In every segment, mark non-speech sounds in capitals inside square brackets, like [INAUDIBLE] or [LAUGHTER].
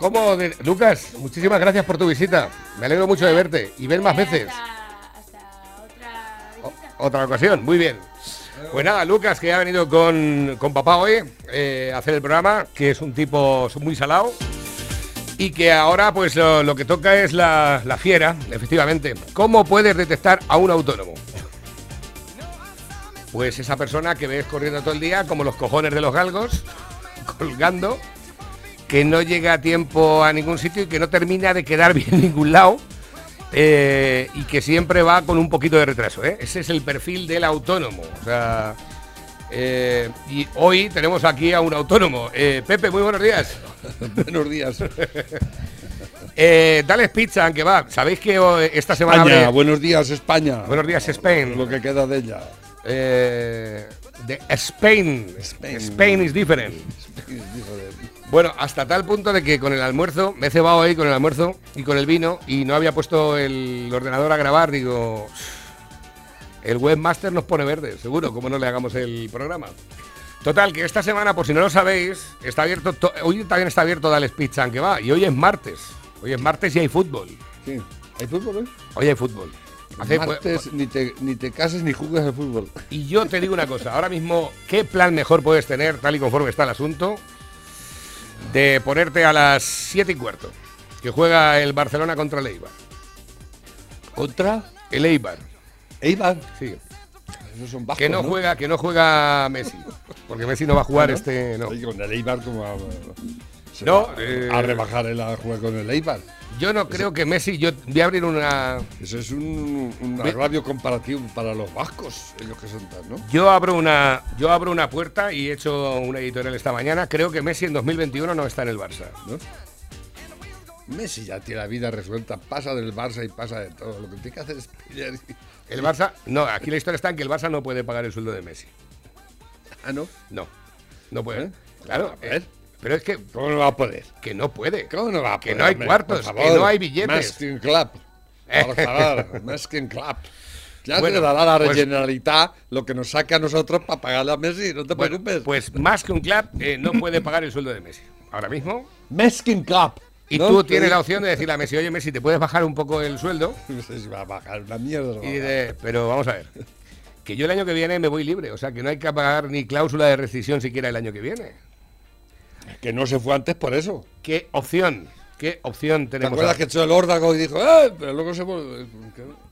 ¿Cómo? de- Lucas, muchísimas gracias por tu visita. Me alegro mucho de verte y ver más veces. Hasta, hasta otra O- otra ocasión, muy bien. Pues nada, Lucas, que ha venido con, con papá hoy eh, a hacer el programa, que es un tipo muy salado. Y que ahora, pues lo, lo que toca es la, la fiera, efectivamente. ¿Cómo puedes detectar a un autónomo? Pues esa persona que ves corriendo todo el día, como los cojones de los galgos, [LAUGHS] colgando, que no llega a tiempo a ningún sitio y que no termina de quedar [LAUGHS] bien en ningún lado. eh, y que siempre va con un poquito de retraso. ¿eh? Ese es el perfil del autónomo. O sea, eh, y hoy tenemos aquí a un autónomo. Pepe, muy buenos días. [LAUGHS] Buenos días. [LAUGHS] Dales pizza, aunque va. Sabéis que esta semana España, abre- buenos días España. Buenos días, Spain. Lo que queda de ella. De Spain. Spain. Spain is different. Bueno, hasta tal punto de que con el almuerzo, me he cebado ahí con el almuerzo y con el vino y no había puesto el ordenador a grabar, digo, el webmaster nos pone verde, seguro, como no le hagamos el programa. Total, que esta semana, por si no lo sabéis, está abierto, to- hoy también está abierto Dales Pizza, que va, y hoy es martes. Hoy es martes y hay fútbol. Sí. ¿Hay fútbol hoy? Hoy hay fútbol. Hace- Martes ni, te, ni te cases ni juegues al fútbol. Y yo te digo una cosa, ahora mismo, ¿qué plan mejor puedes tener, tal y conforme está el asunto, de ponerte a las 7 y cuarto, que juega el Barcelona contra el Eibar? ¿Contra? El Eibar, Eibar. sí. Esos son bajos, Que no, juega, que no juega Messi, porque Messi no va a jugar este, no. Con el Eibar como a, No, eh, a rebajar el jugar con el Eibar. Yo no creo que Messi, yo voy a abrir una, Eso es un, un Ve- agravio comparativo para los vascos, ellos que son tan, ¿no? yo abro una, yo abro una puerta y he hecho una editorial esta mañana. Creo que Messi en 2021 no está en el Barça. ¿no? Messi ya tiene la vida resuelta, pasa del Barça y pasa de todo. Lo que tiene que hacer es pillar y- El Barça, no, aquí la historia está en que el Barça no puede pagar el sueldo de Messi. Ah, ¿no? No, no puede. ¿Eh? Claro, A ver. eh, pero es que, ¿Cómo no va a poder? que no puede. ¿Cómo no va a Que poder? no hay hombre? cuartos, que no hay billetes. Masking Club. Por [LAUGHS] favor, Masking Club. Ya Bueno, te dará la pues- Generalitat lo que nos saca a nosotros para pagarle a Messi, no te Bueno, preocupes. pues más que un club eh, no puede pagar el sueldo de Messi. Ahora mismo. Masking Club. Y ¿no? tú Que tienes la opción de decirle a Messi, oye Messi, ¿te puedes bajar un poco el sueldo? [LAUGHS] No sé si va a bajar una mierda. Y de, pero vamos a ver. Que yo el año que viene me voy libre. O sea, que no hay que pagar ni cláusula de rescisión siquiera el año que viene. Que no se fue antes por eso. ¿Qué opción? ¿Qué opción ¿Te tenemos? acuerdas ahora? que echó el órdago y dijo, ¡eh! Pero luego se volvió.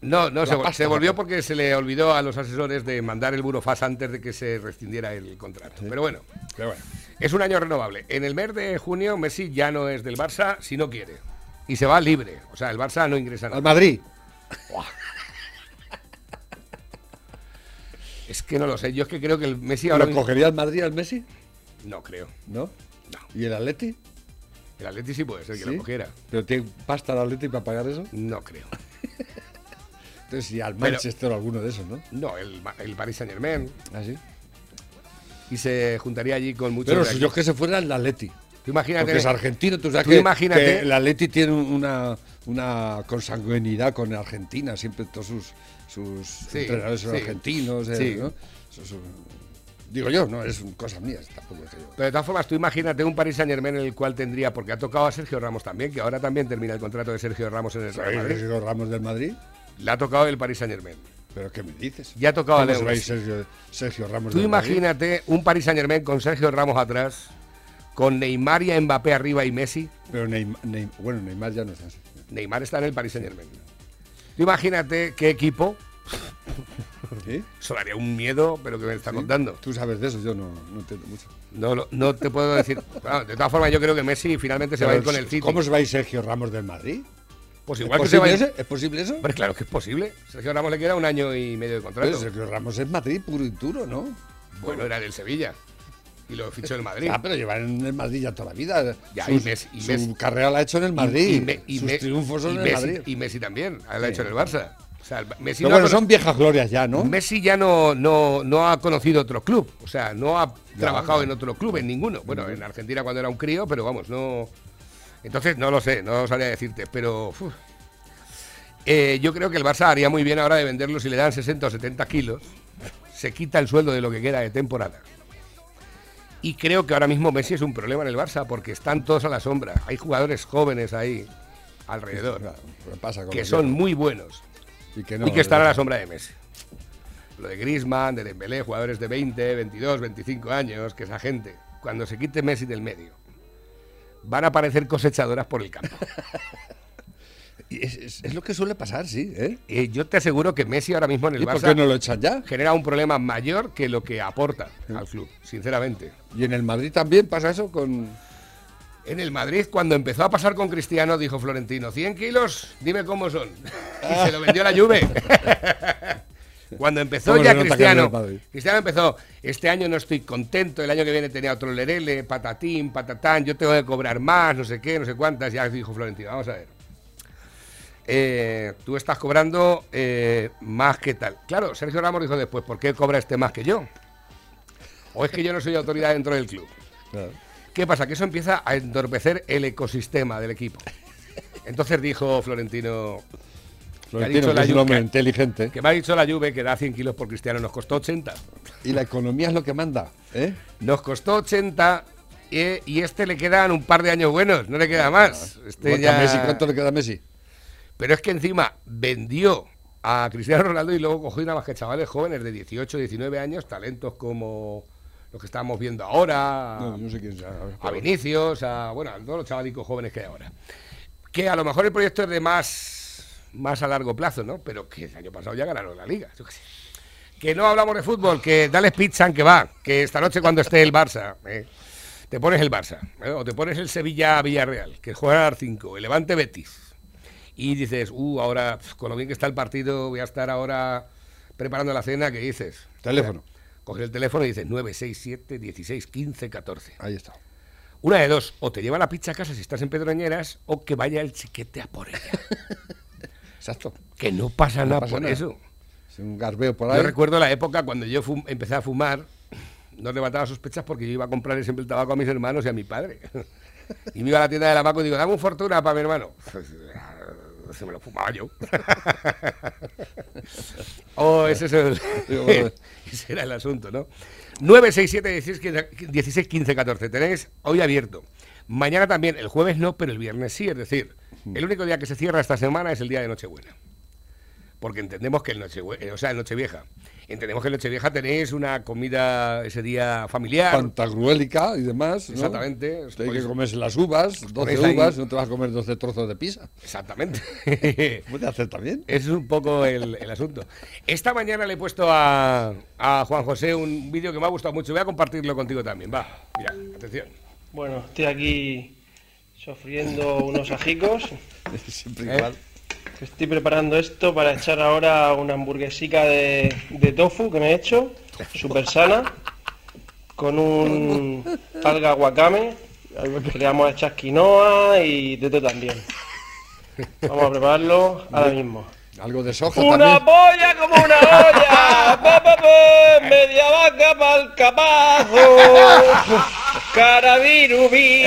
No, no, La se, pasta, se volvió porque se le olvidó a los asesores de mandar el burofax antes de que se rescindiera el contrato. Pero bueno, Pero bueno. es un año renovable. En el mes de junio Messi ya no es del Barça si no quiere. Y se va libre. O sea, el Barça no ingresa Al nada. Madrid. Es que no lo sé. Yo es que creo que el Messi ahora ¿Lo mismo- cogería al Madrid al Messi? No creo. ¿No? No. ¿Y el Atleti? El Atleti sí puede ser que ¿Sí? lo cogiera. ¿Pero tiene pasta el Atleti para pagar eso? No creo. [LAUGHS] Entonces, sí, al Pero- Manchester o alguno de esos, ¿no? No, el, el Paris Saint Germain. ¿Ah, sí? Y se juntaría allí con muchos. Pero si yo que se fuera el Atleti. Tú imagínate. Porque es argentino, tú sabes Tú que, imagínate- que el Atleti tiene una, una consanguinidad con Argentina, siempre todos sus, sus entrenadores son sí. argentinos, eh, digo yo, no, es cosas mías, tampoco es que yo. Pero de todas formas, tú imagínate un Paris Saint Germain en el cual tendría, porque ha tocado a Sergio Ramos también, que ahora también termina el contrato de Sergio Ramos en el Real ¿Sabéis Madrid. Sergio Ramos del Madrid? Le ha tocado el Paris Saint Germain. ¿Pero qué me dices? Ya ha tocado a ¿Cómo Leo se va a ir Messi. Sergio, Sergio Ramos Tú del Madrid? imagínate un Paris Saint Germain con Sergio Ramos atrás, con Neymar y Mbappé arriba y Messi. Pero Neymar, Neym- bueno, Neymar ya no está. Neymar está en el Paris Saint Germain. Tú imagínate qué equipo. [LAUGHS] ¿Sí? Eso daría un miedo, pero que me está ¿Sí? contando. Tú sabes de eso, yo no, no entiendo mucho. No, no te puedo decir. De todas formas, yo creo que Messi finalmente se va a ir con el City. ¿Cómo se va a ir Sergio Ramos del Madrid? Pues ¿Es igual que se va a posible, ir. ¿Es posible eso? Hombre, claro que es posible. Sergio Ramos le queda un año y medio de contrato. Pero Sergio Ramos es Madrid puro y duro, ¿no? Bueno, era del Sevilla. Y lo fichó el Madrid. [LAUGHS] Ah, pero lleva en el Madrid ya toda la vida. Ya, Sus- y Messi- y su Messi- carrera la ha hecho en el Madrid. Y, Me- y Sus Me- triunfos son en el Messi, Madrid. y Messi también. Lo ha hecho en el Barça. Sea, Messi, Pero no bueno, son viejas glorias ya, ¿no? Messi ya no, no, no ha conocido otro club. O sea, no ha trabajado en otro club, en ninguno. Bueno, en Argentina cuando era un crío, pero vamos, no. Entonces, no lo sé, no sabría decirte, pero. uf. Eh, yo creo que el Barça haría muy bien ahora de venderlo si le dan 60 o 70 kilos. Se quita el sueldo de lo que queda de temporada. Y creo que ahora mismo Messi es un problema en el Barça porque están todos a la sombra. Hay jugadores jóvenes ahí alrededor Claro, que pasa con que los son muy buenos y que, y que están a la sombra de Messi. Lo de Griezmann, de Dembélé, jugadores de 20, 22, 25 años, que esa gente, cuando se quite Messi del medio, van a parecer cosechadoras por el campo. [LAUGHS] Y Es, es- es lo que suele pasar, sí. ¿eh? Eh, yo te aseguro que Messi ahora mismo en el ¿Y por Barça qué no lo echan ya? genera un problema mayor que lo que aporta al club, sinceramente. Y en el Madrid también pasa eso con. En el Madrid, cuando empezó a pasar con Cristiano, dijo Florentino, 100 kilos, dime cómo son. [LAUGHS] Y se lo vendió la Juve. [LAUGHS] Cuando empezó ¿Cómo ya no Cristiano? Cristiano empezó, este año no estoy contento, el año que viene tenía otro lerele, patatín, patatán, yo tengo que cobrar más, no sé qué, no sé cuántas, ya dijo Florentino, vamos a ver. Eh, tú estás cobrando eh, más que tal. Claro, Sergio Ramos dijo después, ¿por qué cobra este más que yo? ¿O es que yo no soy autoridad dentro del club? Claro. ¿Qué pasa? Que eso empieza a entorpecer el ecosistema del equipo. Entonces dijo Florentino, Florentino, dicho que la es un Juve- hombre inteligente. que me ha dicho la Juve que da 100 kilos por Cristiano, nos costó 80. Y la economía es lo que manda. ¿eh? Nos costó 80 eh, y este le quedan un par de años buenos, no le queda más. Este ya- Messi, ¿Cuánto le queda a Messi? Pero es que encima vendió a Cristiano Ronaldo y luego cogió nada más que chavales jóvenes de 18, 19 años, talentos como los que estamos viendo ahora, No, yo sé quién sea. a Vinicius, a bueno, a todos los chavalicos jóvenes que hay ahora. Que a lo mejor el proyecto es de más, más a largo plazo, ¿no? Pero que el año pasado ya ganaron la liga. yo qué sé. Que no hablamos de fútbol, que dale pizza que va, que esta noche cuando esté el Barça, ¿eh? te pones el Barça, ¿eh? o te pones el Sevilla Villarreal, que juega a las 5, el Levante Betis, y dices, uh, ahora, con lo bien que está el partido, voy a estar ahora preparando la cena, ¿qué dices? Teléfono. Coges el teléfono y dices 967 16 15 14. Ahí está. Una de dos, o te lleva la pizza a casa si estás en Pedroñeras, o que vaya el chiquete a por ella. [LAUGHS] Exacto. que no pasa nada pasa por nada. eso. Es un garbeo por Yo ahí. recuerdo la época cuando yo empecé a fumar, no levantaba sospechas porque yo iba a comprarle siempre el tabaco a mis hermanos y a mi padre. Y me iba a la tienda de la Maco y digo, dame un fortuna para mi hermano. [LAUGHS] Se me lo fumaba yo. [LAUGHS] oh, ese es el. [LAUGHS] Ese era el asunto, ¿no? 967 16 15 16 15 14. Tenéis hoy abierto. Mañana también, el jueves no, pero el viernes sí. Es decir, el único día que se cierra esta semana es el día de Nochebuena. Porque entendemos que el Nochevue- o sea, el Nochevieja. Entendemos que el Nochevieja tenéis una comida ese día familiar. Pantagruélica y demás. ¿no? Exactamente. Hay que Podéis- comerse las uvas, 12 ponéis ahí- uvas, no te vas a comer 12 trozos de pizza. Exactamente. [LAUGHS] Puede hacer también. Ese es un poco el, el asunto. Esta mañana le he puesto a, a Juan José un vídeo que me ha gustado mucho. Voy a compartirlo contigo también. Va, mira, atención. Bueno, estoy aquí sofriendo unos ajicos. [LAUGHS] Siempre ¿Eh? igual. Estoy preparando esto para echar ahora una hamburguesica de, de tofu que me he hecho, súper sana, con un alga wakame, le vamos a echar quinoa y de también. Vamos a prepararlo ahora mismo. Algo de soja ¡Una también. polla como una olla! ¡Pa, pa, pa! ¡Media vaca pa'l capazo! ¡Carabirubí!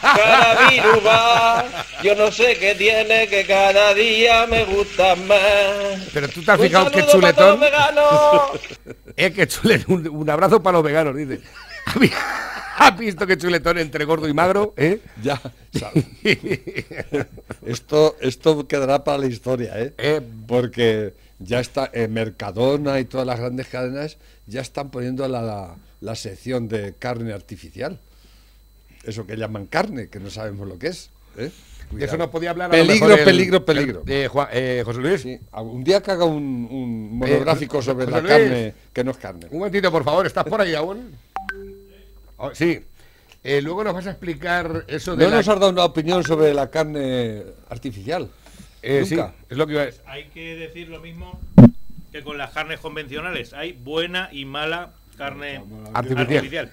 ¡Carabiruba! Yo no sé qué tiene que cada día me gusta más. Pero tú te has fijado que para chuletón. [LAUGHS] Es que chuletón. Un, un abrazo para los veganos, dice. ¿Has visto que chuletón entre gordo y magro? ¿Eh? Ya. esto, esto quedará para la historia, ¿eh? Eh, Porque ya está, eh, Mercadona y todas las grandes cadenas ya están poniendo la, la, la sección de carne artificial. Eso que llaman carne, que no sabemos lo que es. ¿eh? de eso no podía hablar. a lo Peligro, el- peligro, peligro. el- eh, Juan- eh, José Luis. Sí, un día que haga un, un monográfico Eh, sobre José la Luis. carne que no es carne. Un momentito, por favor. ¿Estás por ahí aún? Oh, sí. Eh, luego nos vas a explicar eso de No la- nos has dado una opinión sobre la carne artificial. Eh, sí, es lo que iba a Hay que decir lo mismo que con las carnes convencionales. Hay buena y mala carne Artificial. artificial.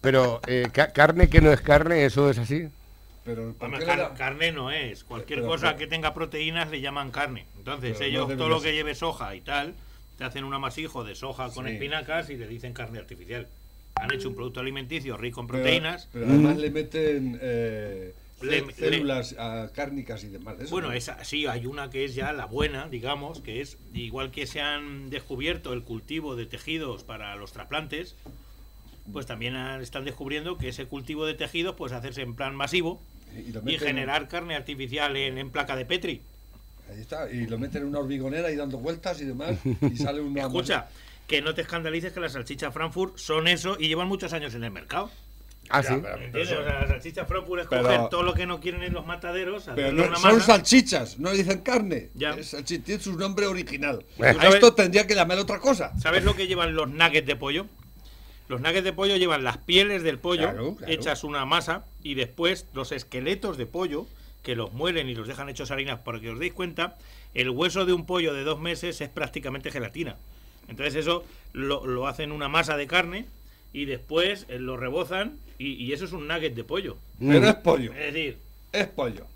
Pero eh, ca- carne que no es carne, eso es así. Pero ¿por Hombre, qué car- carne no es. Cualquier Pero- cosa pero- que tenga proteínas le llaman carne. Entonces no ellos, todo lo que lleve soja y tal, te hacen un amasijo de soja con Sí. espinacas y le dicen carne artificial. Han hecho un producto alimenticio rico en Pero- proteínas. Pero, además le meten eh, Le- cé- le- células ah, cárnicas y demás. de eso, Bueno, ¿no? esa, sí, hay una que es ya la buena, digamos, que es igual que se han descubierto el cultivo de tejidos para los trasplantes, pues también ah, están descubriendo que ese cultivo de tejidos puede hacerse en plan masivo Y y meten- generar carne artificial en, en placa de Petri. Ahí está, y lo meten en una hormigonera y dando vueltas y demás, y sale una... [LAUGHS] Escucha, que no te escandalices que las salchichas Frankfurt son eso y llevan muchos años en el mercado. Ah, Ya, sí. pero- ¿Entiendes? O sea, las salchichas Frankfurt es Pero- coger todo lo que no quieren en los mataderos, Pero hacerle no, una son masa. salchichas, no dicen carne. Ya. Tiene su nombre original. A esto tendría que llamar otra cosa. ¿Sabes lo que llevan los nuggets de pollo? Los nuggets de pollo llevan las pieles del pollo Claro, claro. hechas una masa y después los esqueletos de pollo que los muelen y los dejan hechos harinas para que os deis cuenta, el hueso de un pollo de dos meses es prácticamente gelatina. Entonces eso lo, lo hacen una masa de carne y después eh, lo rebozan y, y eso es un nugget de pollo. Pero es pollo, Es decir, es pollo.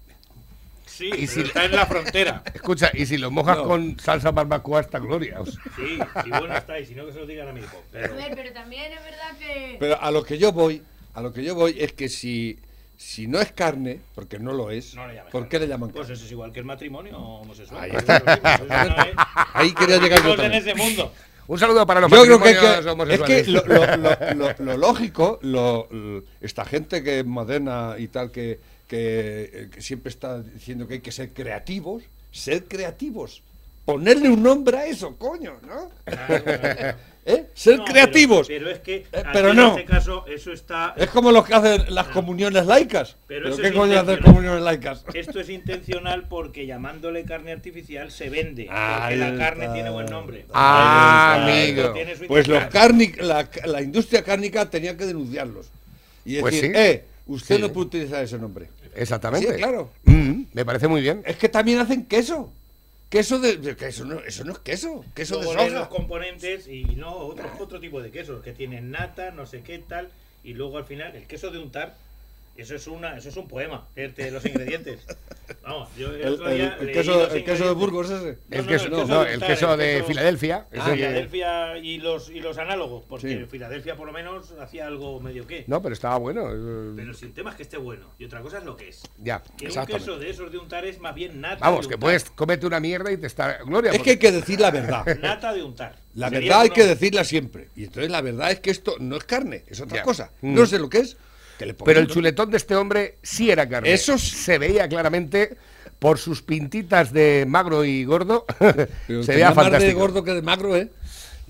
sí, Y pero si- está en la frontera. [LAUGHS] Escucha, y si lo mojas No. con salsa barbacoa está gloria. o sea. Sí, si bueno está y si no que se lo digan a mi hijo. A ver, pero también es verdad que. Pero a lo que yo voy, a lo que yo voy es que si, si no es carne, porque no lo es, no le llames ¿por carne. qué le llaman Pues carne? eso es igual que el matrimonio homosexual. Ahí Pues está. es lo mismo, eso es una- [LAUGHS] Ahí quería llegar yo Vivimos en también. ese mundo. Un saludo para los Yo creo que, es homosexuales. que lo, lo- lo- [LAUGHS] lo- lo lógico, lo- lo- esta gente que es moderna y tal, que, que, que siempre está diciendo que hay que ser creativos, ser creativos, ponerle un nombre a eso, coño, ¿no? ¿Eh? Ser No, creativos. Pero, pero es que Eh, pero en no. este caso eso está Es como los que hacen las comuniones laicas. Pero ¿Pero, eso qué es coño hacen comuniones laicas? [LAUGHS] esto es intencional porque llamándole carne artificial se vende, porque Ahí la carne está. tiene buen nombre. Ah, amigo. Pues los la, la industria cárnica tenía que denunciarlos. Y decir, Pues sí. eh, usted Sí. no puede utilizar ese nombre. Exactamente. Sí, claro. Mm, me parece muy bien. Es que también hacen queso. Queso de. de- que eso, no, eso no es queso. Queso Luego de los componentes y no, otro, otro tipo de quesos que tienen nata, no sé qué tal, y luego al final el queso de untar, eso es una, eso es un poema, leerte los ingredientes. [LAUGHS] Vamos, yo el, otro el- día el leí queso, el queso de. Burgos ese. El no, queso, el no, queso no, de el queso Filadelfia. ese Filadelfia y los y los análogos, porque Sí. Filadelfia por lo menos hacía algo medio que. No, pero estaba bueno. eh, Pero si el tema es que esté bueno, y otra cosa es lo que es. Ya, Que un queso de esos de untar es más bien nata Vamos, de que puedes comerte una mierda y te está gloria. Es que hay que decir la verdad. [LAUGHS] Nata de untar. La verdad hay uno- que decirla siempre. Y entonces la verdad es que esto no es carne, es otra Ya. cosa. Mm. No sé lo que es. Pero el chuletón de este hombre sí era carne. Eso se veía claramente por sus pintitas de magro y gordo. [LAUGHS] Pero se veía más de fantástico. gordo que de magro, ¿eh?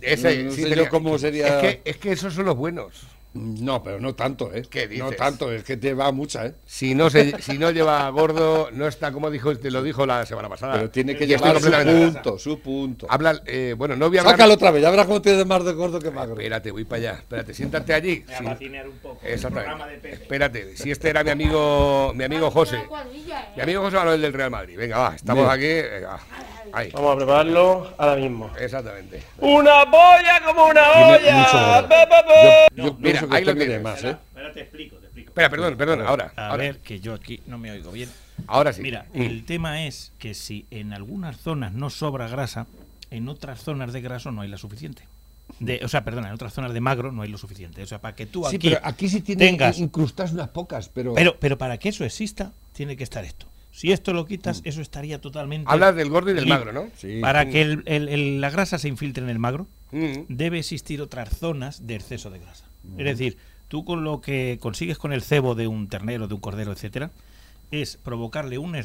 Ese, No- no sí sé tenía- yo cómo sería- Es que, es que esos son los buenos. No, pero no tanto, ¿eh? ¿Qué No dices? tanto, es que te va mucha, ¿eh? Si no, se, si no lleva gordo, no está como dijo, te lo dijo la semana pasada. Pero tiene que llevar su punto, su punto. Habla, eh, bueno, no voy a hablar. Sácalo otra vez, ya verás cómo tiene más de gordo que magro. Espérate, voy para allá. Espérate, siéntate allí. Voy a un poco. el programa de Exactamente. Pepe. Espérate, si este era mi amigo, mi amigo José. Cuadrilla, ¿eh? Mi amigo José Manuel del Real Madrid. Venga, va, estamos Bien. aquí. venga, ahí. Vamos a prepararlo ahora mismo. Exactamente. ¡Una polla como una olla! oro. ¡Ba, ba, ba! Yo No, mira, ahí lo tienes. más, ¿eh? Espera, espera, te explico, te explico. Espera, perdón, perdón, ahora. A ahora, ver, que yo aquí no me oigo bien. ahora sí. Mira, Mm. el tema es que si en algunas zonas no sobra grasa, en otras zonas de graso no hay la suficiente. De, o sea, perdona, en otras zonas de magro no hay lo suficiente. O sea, para que tú Sí, aquí, pero aquí sí tiene tengas- incrustadas unas pocas, pero... Pero, pero para que eso exista, tiene que estar esto. Si esto lo quitas, eso estaría totalmente. Hablas del gordo y del magro, ¿no? Sí. Para que el- el- el- la grasa se infiltre en el magro, Mm. debe existir otras zonas de exceso de grasa. Es decir, tú con lo que consigues con el cebo de un ternero, de un cordero, etcétera, es provocarle un,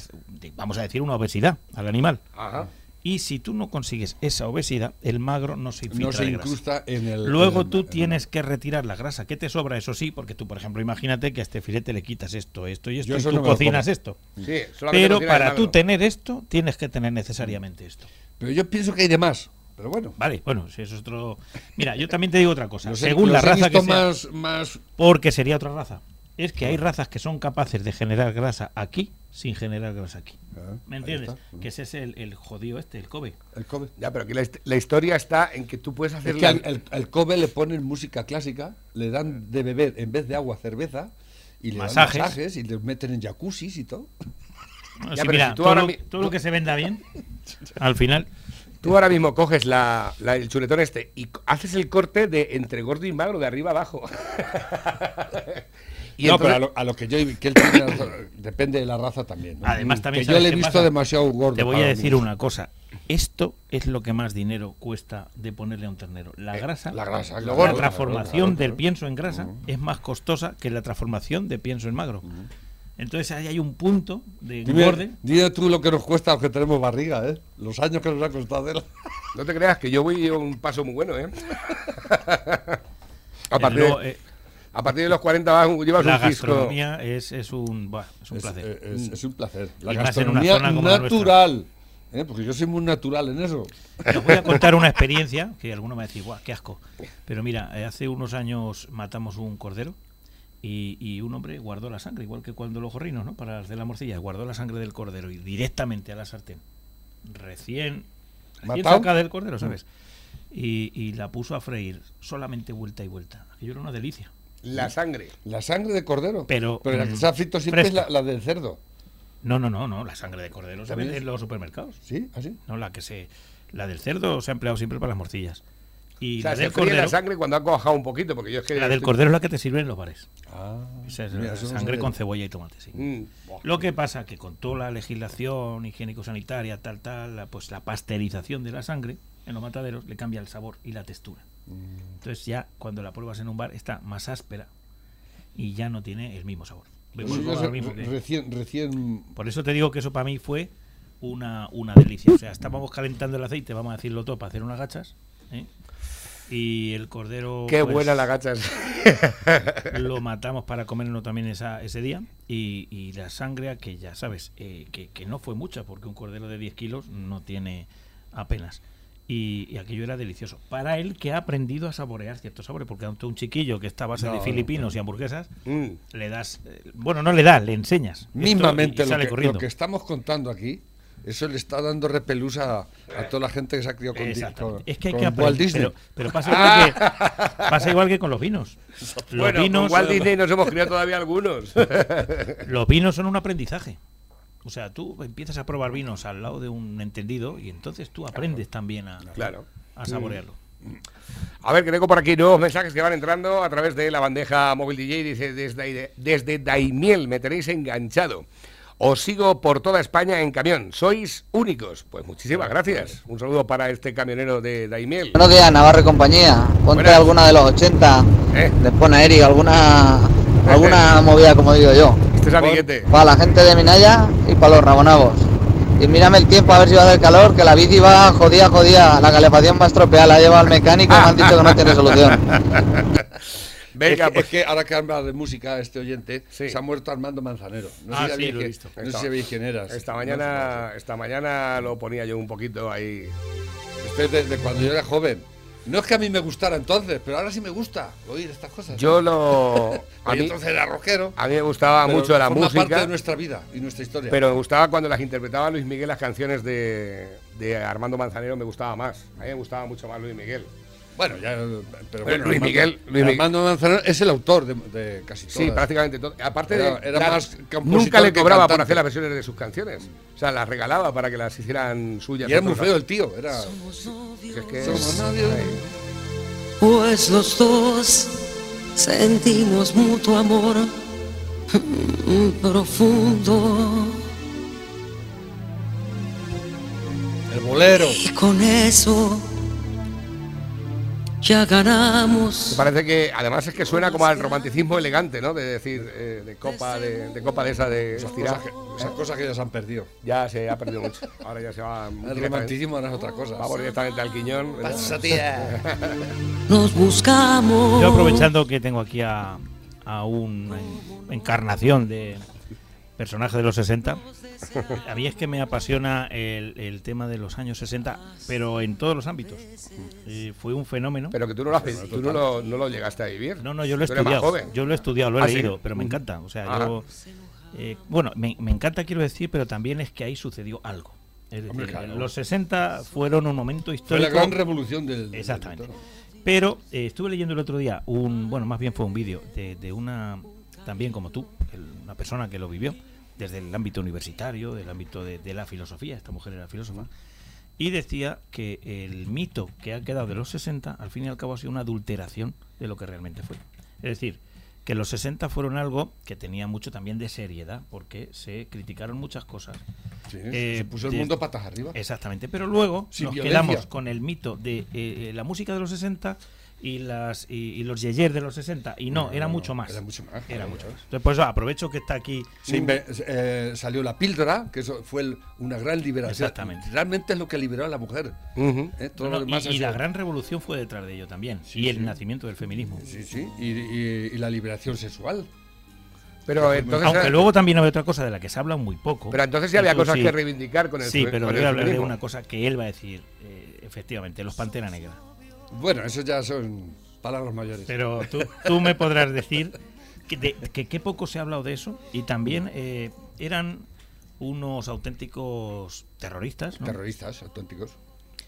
vamos a decir, una obesidad al animal. Ajá. Y si tú no consigues esa obesidad, el magro no se infiltra no se de grasa. incrusta en el... Luego en el- tú en el- tienes que retirar la grasa que te sobra, eso sí, porque tú, por ejemplo, imagínate que a este filete le quitas esto, esto y esto, y tú no cocinas esto. Sí, Pero para tú tener esto, tienes que tener necesariamente esto. Pero yo pienso que hay de más. Pero bueno. Vale, bueno, si es otro. Mira, yo también te digo otra cosa. [LAUGHS] los Según la los raza que sea, más, más... porque sería otra raza. Es que hay razas que son capaces de generar grasa aquí sin generar grasa aquí. Ah, ¿Me entiendes? está. Que ese es el, el jodido este, el Kobe. El Kobe. Ya, pero aquí la, hist- la historia está en que tú puedes hacer Es que al el, al Kobe le ponen música clásica, le dan de beber en vez de agua cerveza y le Masajes. dan masajes y le meten en jacuzzis y todo. Bueno, Ya, sí, mira, si tú todo, ahora lo, mi- todo lo que se venda bien, [LAUGHS] al final. Tú ahora mismo coges la, la- el chuletón este y haces el corte de entre gordo y magro, de arriba abajo. [LAUGHS] y no, entonces- pero a lo, a lo que yo que él tiene depende de la raza también. ¿no? Además, también que yo ¿sabes le he visto pasa? demasiado gordo. Te voy a decir mí. una cosa. Esto es lo que más dinero cuesta de ponerle a un ternero. La grasa, Eh, La grasa, la, lo gordo. transformación del pienso en grasa es más costosa que la transformación de pienso en magro. Entonces ahí hay un punto de engorde. dime tú lo que nos cuesta a los que tenemos barriga, ¿eh? Los años que nos ha costado la... No te creas que yo voy a un paso muy bueno, ¿eh? a, Eh, partir luego, eh, a partir de los 40 vas, llevas la un fisco. gastronomía es, es un, es un Es, placer. es- es un placer. La Y más en una gastronomía zona como la nuestra. natural. ¿eh? Porque yo soy muy natural en eso. Os voy a contar una experiencia que alguno me va a decir, guau, qué asco. Pero mira, eh, hace unos años matamos un cordero y, y un hombre guardó la sangre, igual que cuando los jorrinos, ¿no? Para hacer la morcilla, guardó la sangre del cordero y directamente a la sartén. Recién, recién sacada del cordero, ¿sabes? Y, y la puso a freír solamente vuelta y vuelta. Aquello era una delicia. La sangre. La sangre de cordero. Pero, la que mm, se ha frito siempre es la, la del cerdo. No, no, no, no, la sangre de cordero se ¿También vende es? en los supermercados. ¿Sí? ¿Así? No, la que se. La del cerdo se ha empleado siempre para las morcillas. Y O sea, la se del la cordero. sangre cuando ha cojado un poquito, porque yo es que... La del cordero es la que te sirven en los bares. Ah, Esa es mira, la eso no sangre con cebolla y tomate, sí. Mm. Lo que pasa que con toda la legislación higiénico-sanitaria, tal, tal, la- pues la pasteurización de la sangre en los mataderos le cambia el sabor y la textura. Entonces ya cuando la pruebas en un bar está más áspera y ya no tiene el mismo sabor. Pues mismo que- recién, recién Por eso te digo que eso para mí fue una, una delicia. O sea, estábamos calentando el aceite, vamos a decirlo todo, para hacer unas gachas. ¿eh? Y el cordero. Qué pues, buena la gachas. [LAUGHS] lo matamos para comerlo también esa, ese día y, y la sangre que ya sabes eh, que, que no fue mucha porque un cordero de 10 kilos no tiene apenas y, y aquello era delicioso. Para él que ha aprendido a saborear ciertos sabores porque ante un chiquillo que está a base No, de no, filipinos y hamburguesas Mm. le das eh, bueno no le das le enseñas. Mismamente y- y lo, que, lo que estamos contando aquí, eso le está dando repelús a, a toda la gente que se ha criado con, con- es que hay que aprender pero pasa, [LAUGHS] igual que, pasa igual que con los vinos. Los Bueno, vinos con Walt Disney nos hemos criado todavía algunos. [LAUGHS] Los vinos son un aprendizaje. O sea, tú empiezas a probar vinos al lado de un entendido y entonces tú aprendes también a, claro. a saborearlo. A ver, que tengo por aquí nuevos mensajes que van entrando a través de la bandeja móvil DJ. Dice, desde, desde Daimiel me tenéis enganchado. Os sigo por toda España en camión. Sois únicos. Pues muchísimas gracias. Un saludo para este camionero de Daimiel. Buenos días, Navarro y compañía. Ponte Buenas. alguna de los 80, Eh. de Poneri, alguna alguna movida, como digo yo. Este es amiguete. Para la gente de Minaya y para los rabonavos. Y mírame el tiempo a ver si va a dar calor, que la bici va jodida, jodida. La calefacción va estropeada, la lleva al mecánico y me han dicho que no tiene solución. [LAUGHS] Venga, pues es que ahora que habla de música este oyente, Sí. se ha muerto Armando Manzanero. No Ah, sé, si sí, lo he visto. no sé Esta- si quién eras. esta No, mañana, esta mañana lo ponía yo un poquito ahí. Esto es de, de cuando yo era joven. No es que a mí me gustara entonces, pero ahora sí me gusta oír estas cosas. Yo lo... [LAUGHS] A mí, entonces era rockero. a mí me gustaba mucho la forma parte música. de nuestra vida y nuestra historia. Pero me gustaba cuando las interpretaba Luis Miguel las canciones de, de Armando Manzanero, me gustaba más. A mí me gustaba mucho más Luis Miguel. Bueno, ya. Pero Luis bueno, Armando- Miguel- Luis Miguel- Armando Manzanero es el autor de, de casi todas. Sí, prácticamente todo. Aparte Era- de. era la- más nunca le que cobraba por hacer las versiones de sus canciones. O sea, las regalaba para que las hicieran suyas. Y era muy feo el tío. Era. Si es que- Somos novios. Ay. Pues los dos sentimos mutuo amor mm, profundo El bolero. y con eso ya Me ganamos. parece que además es que suena como al romanticismo elegante, ¿no? De decir, eh, de copa de, de copa de esa de Esas cosas, que, esas cosas que ya se han perdido. Ya se ha perdido mucho. Ahora ya se va. El romanticismo ahora es otra cosa. Vamos directamente al quiñón. Pasa, tía. [LAUGHS] Nos buscamos. Yo aprovechando que tengo aquí a, a una en- encarnación de personaje de los 60, a mí es que me apasiona el, el tema de los años 60, pero en todos los ámbitos. Fue un fenómeno. Pero que tú no lo, has, tú no lo, no lo llegaste a vivir. No, no, yo lo he estudiado. Yo lo he estudiado, lo he ¿Ah, sí? leído, pero me encanta. O sea, Ah. yo. eh, bueno, me, me encanta, quiero decir, pero también es que ahí sucedió algo. Es decir, claro. los 60 fueron un momento Fue histórico. la gran revolución del. Exactamente. del. Pero eh, estuve leyendo el otro día un, bueno, más bien fue un vídeo de, de una, también como tú, el- una persona que lo vivió desde el ámbito universitario, del ámbito de, de la filosofía, esta mujer era filósofa, y decía que el mito que ha quedado de los 60, al fin y al cabo ha sido una adulteración de lo que realmente fue. Es decir, que los 60 fueron algo que tenía mucho también de seriedad, porque se criticaron muchas cosas. Sí, Eh, se puso el mundo patas arriba. Exactamente, pero luego Sin nos violencia. quedamos con el mito de eh, eh, la música de los 60 y las y, y los yeyer de los 60 y no, No, era no, mucho más. era mucho más, Era claro, mucho más. Entonces, aprovecho que está aquí. Eh, salió la píldora, que eso fue el- una gran liberación. Exactamente. Realmente es lo que liberó a la mujer. ¿eh? Todo No, lo no, demás y, la gran revolución fue detrás de ello también. y el nacimiento del feminismo. Sí, sí. Y, y- y la liberación sexual. Pero entonces, Aunque luego también hay otra cosa de la que se habla muy poco. pero entonces sí había cosas sí. que reivindicar con el Sí, pero voy a hablar de una cosa que él va a decir. eh, efectivamente, los Pantera Negra. Bueno, eso ya son palabras mayores. Pero tú, tú me podrás decir que, de- que qué poco se ha hablado de eso. Y también eh, eran unos auténticos terroristas. ¿no? Terroristas auténticos.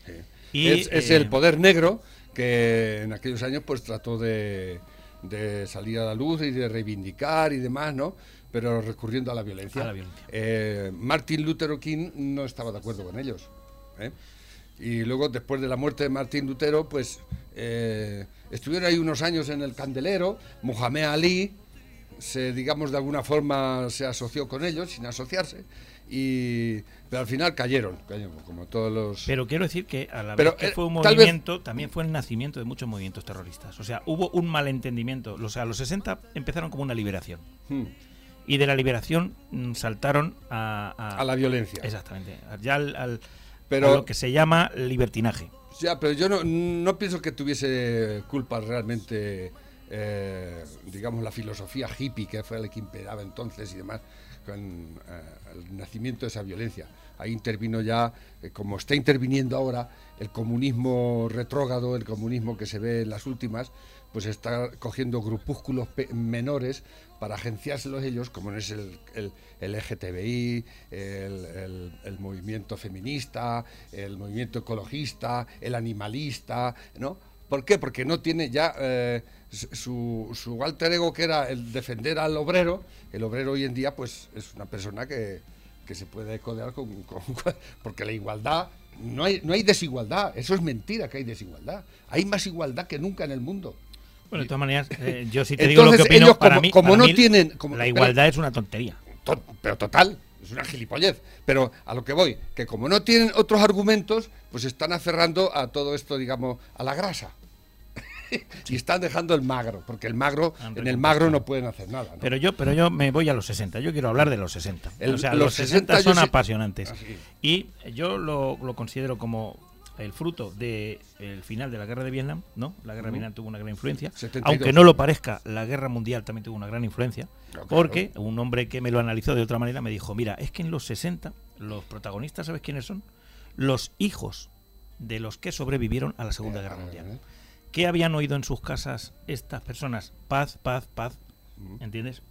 Sí. Y, es es eh, el poder negro que en aquellos años pues trató de, de salir a la luz y de reivindicar y demás, ¿no? Pero recurriendo a la violencia. A la violencia. Eh, Martin Lutero King no estaba de acuerdo con ellos. ¿eh? Y luego, después de la muerte de Martín Lutero, pues eh, estuvieron ahí unos años en el candelero. Mohamed Ali, se, digamos, de alguna forma se asoció con ellos, sin asociarse. Y, pero al final cayeron, cayeron, como todos los... Pero quiero decir que a la Pero, vez que eh, fue un vez- movimiento, también fue el nacimiento de muchos movimientos terroristas. O sea, hubo un malentendimiento. O sea, los 60 empezaron como una liberación. Hmm, Y de la liberación mm, saltaron a, a la violencia. Exactamente. Ya al, al- Pero- a lo que se llama libertinaje. Ya, pero yo no, no pienso que tuviese culpa realmente, eh, digamos, la filosofía hippie que fue la que imperaba entonces y demás, con eh, el nacimiento de esa violencia. Ahí intervino ya, eh, como está interviniendo ahora, el comunismo retrógrado, el comunismo que se ve en las últimas, pues está cogiendo grupúsculos menores para agenciárselos ellos, como es el, el, el LGTBI, el movimiento feminista, el movimiento ecologista, el animalista, ¿no? ¿Por qué? Porque no tiene ya eh, su, su alter ego que era el defender al obrero. El obrero hoy en día pues es una persona que, que se puede codear con, con- [LAUGHS] Porque la igualdad, no hay, no hay desigualdad, eso es mentira que hay desigualdad. Hay más igualdad que nunca en el mundo. Bueno, de todas maneras, eh, yo sí te digo lo que opino. ellos para como- mí, como para no mí tienen- como- la igualdad es una tontería. To- pero total, es una gilipollez. Pero a lo que voy, que como no tienen otros argumentos, pues están aferrando a todo esto, digamos, a la grasa. [LAUGHS] y están dejando el magro, porque el magro, en el magro no pueden hacer nada. ¿no? Pero yo, pero yo me voy a los 60. Yo quiero hablar de los 60. El- o sea, los los 60, 60 yo son apasionantes. Ah. Y yo lo, lo considero como el fruto del final de la guerra de Vietnam, ¿no? La guerra de Vietnam tuvo una gran influencia. 72. Aunque no lo parezca, la guerra mundial también tuvo una gran influencia. Claro. Porque un hombre que me lo analizó de otra manera me dijo, mira, es que en los 60 los protagonistas, ¿sabes quiénes son? Los hijos de los que sobrevivieron a la Segunda Guerra Mundial. ¿Qué habían oído en sus casas estas personas? Paz, paz, paz. ¿Entiendes?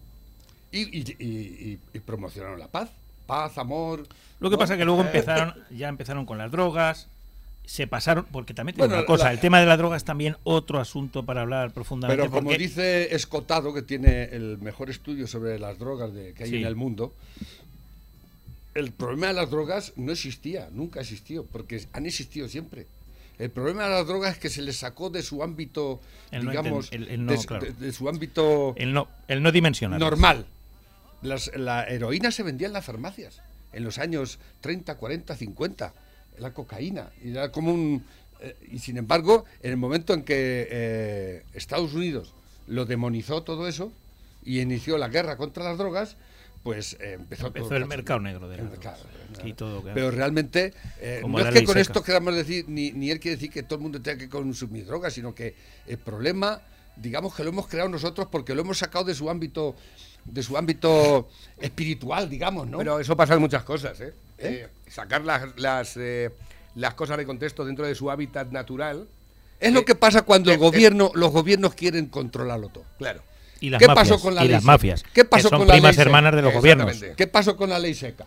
Y, y- y- y- y promocionaron la paz, paz, amor. Lo que ¿no? pasa es que luego [LAUGHS] empezaron, ya empezaron con las drogas, se pasaron, porque también Bueno, una cosa, la- el tema de las drogas es también otro asunto para hablar profundamente. Pero como porque- dice Escotado, que tiene el mejor estudio sobre las drogas de, que hay Sí. en el mundo, el problema de las drogas no existía, nunca existió, porque han existido siempre. El problema de las drogas es que se les sacó de su ámbito, El digamos, enten- el- el no, de, claro. de- de su ámbito el no, el no dimensional. normal. Las- la heroína se vendía en las farmacias en los años 30, 40, 50. La cocaína. Y era como un. eh, y sin embargo, en el momento en que eh, Estados Unidos lo demonizó todo eso y inició la guerra contra las drogas, pues eh, empezó, Empezó todo el cacho- mercado negro de la el mercado, Y todo, claro. Pero realmente, eh, no es que con seca. esto queramos decir, ni, ni él quiere decir que todo el mundo tenga que consumir drogas, sino que el problema, digamos que lo hemos creado nosotros porque lo hemos sacado de su ámbito, de su ámbito espiritual, digamos, ¿no? Pero eso pasa en muchas cosas, ¿eh? ¿Eh? Eh, sacar las, las, eh, las cosas de contexto dentro de su hábitat natural. es lo que pasa cuando el eh, gobierno, los gobiernos quieren controlarlo todo. Claro. Y las ¿Qué mafias, pasó con la y ley las mafias, ¿Qué que pasó son con la primas ley hermanas de los gobiernos. ¿Qué pasó con la ley seca?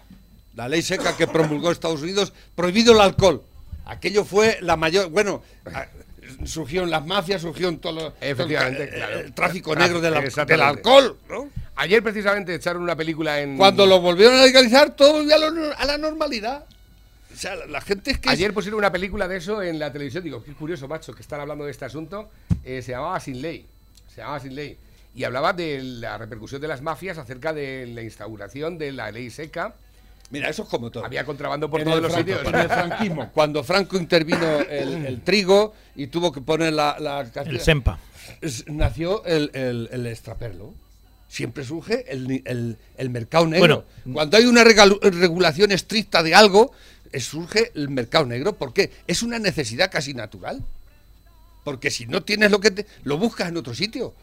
La ley seca que promulgó Estados Unidos, prohibido el alcohol. Aquello fue la mayor. Bueno, surgieron las mafias, surgieron todo lo- Efectivamente, todo el, claro. el tráfico Tráfico, negro del, del alcohol. ¿no? Ayer precisamente echaron una película en... Cuando lo volvieron a legalizar, todo volvió a, la normalidad. O sea, la, la gente es que. Ayer pusieron una película de eso en la televisión. Digo, qué curioso, macho, que están hablando de este asunto. Eh, se llamaba Sin Ley. Se llamaba Sin Ley. Y hablaba de la repercusión de las mafias acerca de la instauración de la ley seca Mira, eso es como todo. Había contrabando por En todos los franco- sitios. En el franquismo, cuando Franco intervino el, [CLEARS THROAT] el trigo y tuvo que poner la, la El SEMPA. es- nació el, el, el extraperlo. Siempre surge el, el- el mercado negro. Bueno. Cuando hay una regulación estricta de algo, surge el mercado negro. ¿Por qué? Es una necesidad casi natural. Porque si no tienes lo que te, lo buscas en otro sitio.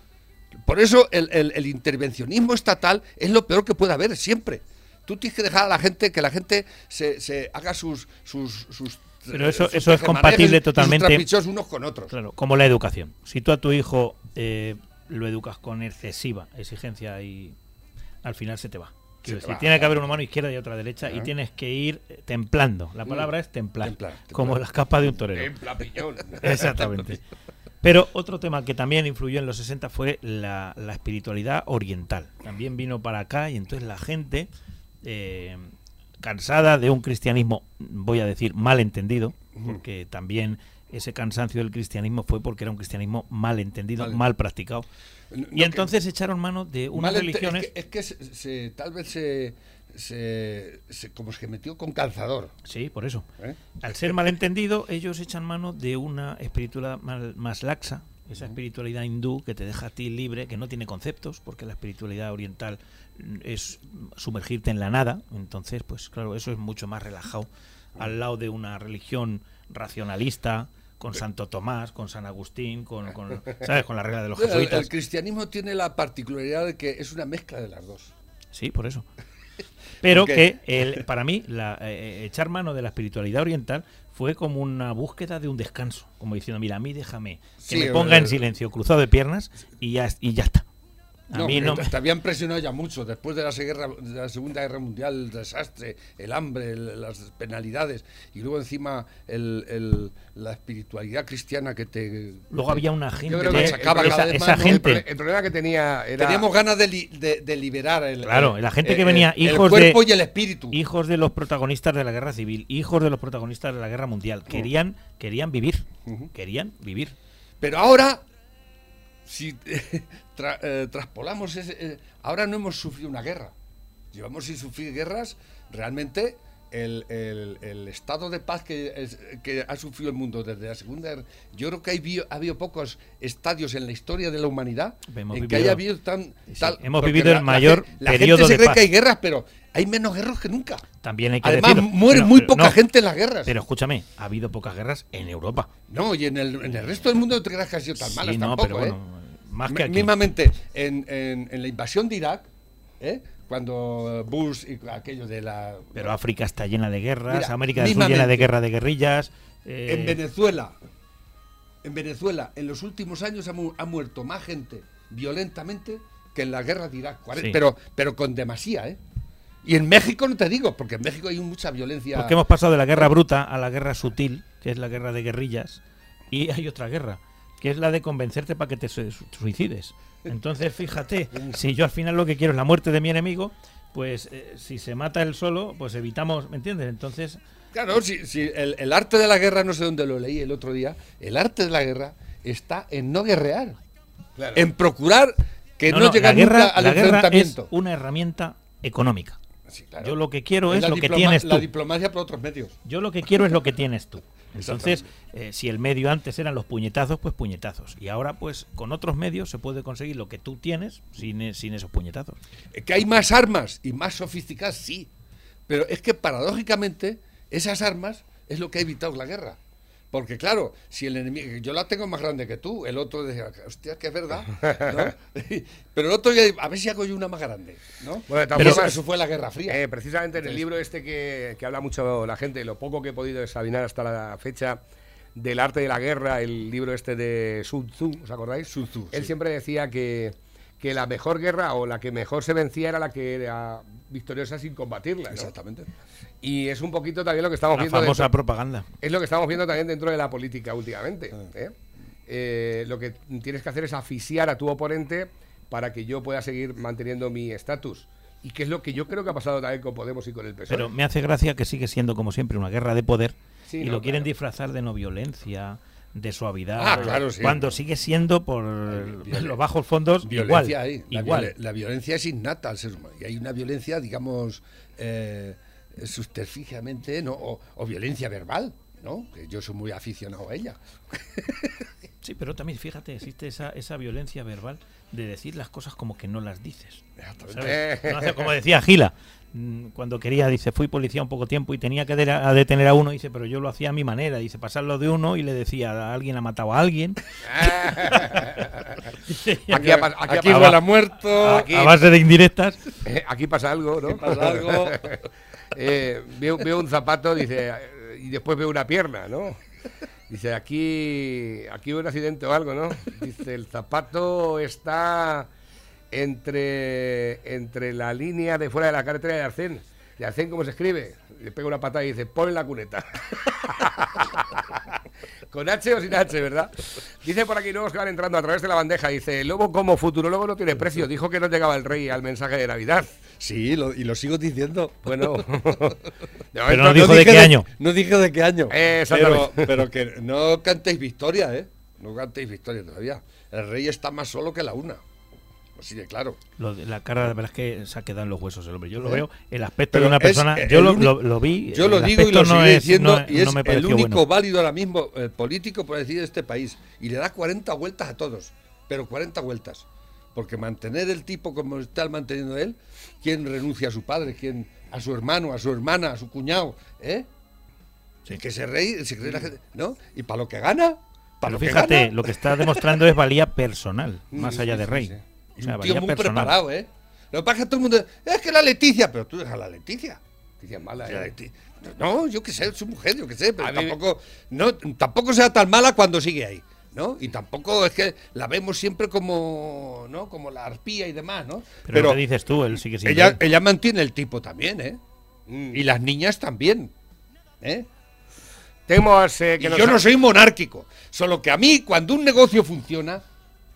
Por eso el, el- el intervencionismo estatal es lo peor que puede haber siempre. Tú tienes que dejar a la gente que la gente se, se haga sus sus, sus Pero eso- eso es compatible totalmente- unos con otros. Claro, como la educación. Si tú a tu hijo eh, lo educas con excesiva exigencia y al final se te va. Te decir, va, tiene que haber una mano izquierda y otra derecha y tienes que ir templando. La palabra es templar. Templar, templar. Como las capas de un torero. En plapiñón. [LAUGHS] Exactamente. [LAUGHS] Pero otro tema que también influyó en los 60 fue la, la espiritualidad oriental. También vino para acá y entonces la gente, eh, cansada de un cristianismo, voy a decir, mal entendido, porque también ese cansancio del cristianismo fue porque era un cristianismo mal entendido, Mal- mal practicado. No, Y que- entonces echaron mano de unas religiones... Es que, es que se- se- tal vez se, se, se- como se metió con calzador. Sí, por eso. ¿eh? Al ser malentendido, ellos echan mano de una espiritualidad mal- más laxa, esa espiritualidad hindú que te deja a ti libre, que no tiene conceptos, porque la espiritualidad oriental es sumergirte en la nada. Entonces, pues claro, eso es mucho más relajado al lado de una religión racionalista, con Santo Tomás, con San Agustín, con, con, ¿sabes? con la regla de los [LAUGHS] El, el jesuitas. cristianismo tiene la particularidad de que es una mezcla de las dos. Sí, por eso. [LAUGHS] Pero que el- para mí la, eh, echar mano de la espiritualidad oriental fue como una búsqueda de un descanso, como diciendo, mira, a mí déjame que Sí, me ponga en eh, silencio, cruzado de piernas y ya, y ya está. A No, mí no te, te habían presionado ya mucho después de la, seguerra- de la Segunda Guerra Mundial, el desastre, el hambre, el- las penalidades y luego encima el- el- la espiritualidad cristiana que te... Luego había una gente, Yo creo que sacaba el cada esa, vez esa más, ¿no? El, gente, el problema que tenía era. Teníamos ganas de, li- de- de liberar el, Claro, el- la gente que venía, el, hijos cuerpo de- y el espíritu. hijos de los protagonistas de la guerra civil, hijos de los protagonistas de la guerra mundial, querían, querían vivir, querían vivir. Pero ahora, si [LAUGHS] tra- eh, traspolamos ese, eh, ahora no hemos sufrido una guerra. Llevamos sin sufrir guerras, realmente el, el- el estado de paz que, es- que ha sufrido el mundo desde la Segunda yo creo que hay ha habido pocos estadios en la historia de la humanidad Hemos en que haya habido tan... Sí, tal- hemos vivido el la- mayor la, gen- periodo La gente de se cree paz. que hay guerras, pero hay menos guerras que nunca. También hay que Además, decirlo. muere Pero- muy pero poca no, gente en las guerras. Pero escúchame, ha habido pocas guerras en Europa. no, y en el, en el resto del mundo no te creas que ha sido tan Sí, malas no, tampoco, pero ¿eh? bueno, más Mi- que aquí. Mismamente, en, en- en la invasión de Irak, ¿eh? Cuando Bush y aquello de la... Pero África está llena de guerras, Mira, América del Sur llena de guerra de guerrillas. eh, En Venezuela, en Venezuela, en los últimos años ha, mu- ha muerto más gente violentamente que en la guerra de Irak. Sí. Pero, pero con demasía, ¿eh? Y en México no te digo, porque en México hay mucha violencia. porque hemos pasado de la guerra bruta a la guerra sutil, que es la guerra de guerrillas, y hay otra guerra, que es la de convencerte para que te su- suicides. Entonces, fíjate, si yo al final lo que quiero es la muerte de mi enemigo, pues eh, si se mata él solo, pues evitamos, ¿me entiendes? Entonces, Claro, si, si el, el arte de la guerra, no sé dónde lo leí el otro día, el arte de la guerra está en no guerrear, Claro. en procurar que no, no, no, llegar la guerra, nunca al la guerra es enfrentamiento. una herramienta económica. Sí, claro. Yo lo que quiero Es es la lo que tienes La tú. diplomacia por otros medios. Yo lo que quiero es lo que tienes tú. Entonces, eh, si el medio antes eran los puñetazos, pues puñetazos. Y ahora, pues con otros medios se puede conseguir lo que tú tienes sin, e- sin esos puñetazos. Que hay más armas y más sofisticadas, sí. Pero es que paradójicamente esas armas es lo que ha evitado la guerra. Porque claro, si el enemigo, yo la tengo más grande que tú, el otro decía, hostia, que es verdad, ¿no? [LAUGHS] Pero el otro ya, a ver si hago yo una más grande, ¿no? Bueno, Pero eso fue la Guerra Fría. Eh, precisamente en el libro este que, que habla mucho la gente, lo poco que he podido examinar hasta la fecha del arte de la guerra, el libro este de Sun Tzu, ¿os acordáis? Sun Tzu, Él sí. siempre decía que, que la mejor guerra o la que mejor se vencía era la que era victoriosa sin combatirla. ¿no? Exactamente. Y es un poquito también lo que estamos La viendo. famosa dentro- propaganda. es lo que estamos viendo también dentro de la política últimamente. Ah. ¿eh? Eh, lo que tienes que hacer es asfixiar a tu oponente para que yo pueda seguir manteniendo mi estatus. Y que es lo que yo creo que ha pasado también con Podemos y con el PSOE. Pero me hace gracia que sigue siendo, como siempre, una guerra de poder Sí, y no, lo quieren claro. disfrazar de no violencia, de suavidad. Ah, claro, sí. Cuando sigue siendo por violen- los bajos fondos Violencia igual. hay. La, igual. la violencia es innata al ser humano. Y hay una violencia, digamos, eh, ¿no? o, o violencia verbal, ¿no? Que yo soy muy aficionado a ella. [LAUGHS] Sí, pero también, fíjate, existe esa, esa violencia verbal de decir las cosas como que no las dices. ¿sabes? No hace como decía Gila, mm, cuando quería, dice, fui policía un poco tiempo y tenía que de- a detener a uno, dice, pero yo lo hacía a mi manera, dice, pasarlo de uno y le decía, a alguien ha matado a alguien. [LAUGHS] Aquí ha aquí a muerto. Aquí- a base de indirectas. Eh, aquí pasa algo, ¿no? pasa algo. [LAUGHS] Eh, veo, veo un zapato, dice, y después veo una pierna, ¿no? Dice, aquí, aquí hubo un accidente o algo, ¿no? [LAUGHS] Dice, el zapato está entre, entre la línea de fuera de la carretera de Arcén. ¿De Arcén cómo se escribe? Le pega una patada y dice, pon en la cuneta. [LAUGHS] Con H o sin H, ¿verdad? Dice por aquí nuevos que van entrando a través de la bandeja. Dice, lobo como futurólogo no tiene precio. Dijo que no llegaba el rey al mensaje de Navidad. Sí, lo- y lo sigo diciendo. Bueno, [LAUGHS] Pero no dijo de qué año. No dije de qué año. Eh, pero, exactamente. pero que no cantéis victoria, ¿eh? No cantéis victoria todavía. El rey está más solo que la una. Así de claro. Lo de la cara, de verdad es que se ha quedado en los huesos el hombre. Yo lo ¿Eh? veo, el aspecto Pero de una persona. Yo lo, lo- lo vi. Yo lo digo y lo no es- diciendo, no- y es me el único bueno. válido ahora mismo eh, político por decir de este país. Y le da 40 vueltas a todos, pero 40 vueltas. Porque mantener el tipo como está manteniendo él, ¿quién renuncia a su padre? ¿Quién a su hermano, a su hermana, a su cuñado? ¿Eh? Que se rey, se cree la gente, ¿no? Y para lo que gana, para lo que fíjate, gana, lo que está demostrando es valía personal, [LAUGHS] más Sí, allá sí, de sí, rey. sí. O sea, un tío valía muy personal. preparado, ¿eh? Lo que pasa es que todo el mundo, es que la Leticia, pero tú dejas la Leticia. Leticia mala, ¿eh? No, yo qué sé, su mujer, yo qué sé, pero A mí- tampoco, no, tampoco sea tan mala cuando sigue ahí, ¿no? Y tampoco es que la vemos siempre como, ¿no? Como la arpía y demás, ¿no? Pero, ¿qué dices tú? Él sigue siendo. ella, él. ella mantiene el tipo también, ¿eh? Mm. Y las niñas también, ¿eh? Tenemos eh, que Y yo ha- no soy monárquico, solo que a mí cuando un negocio funciona,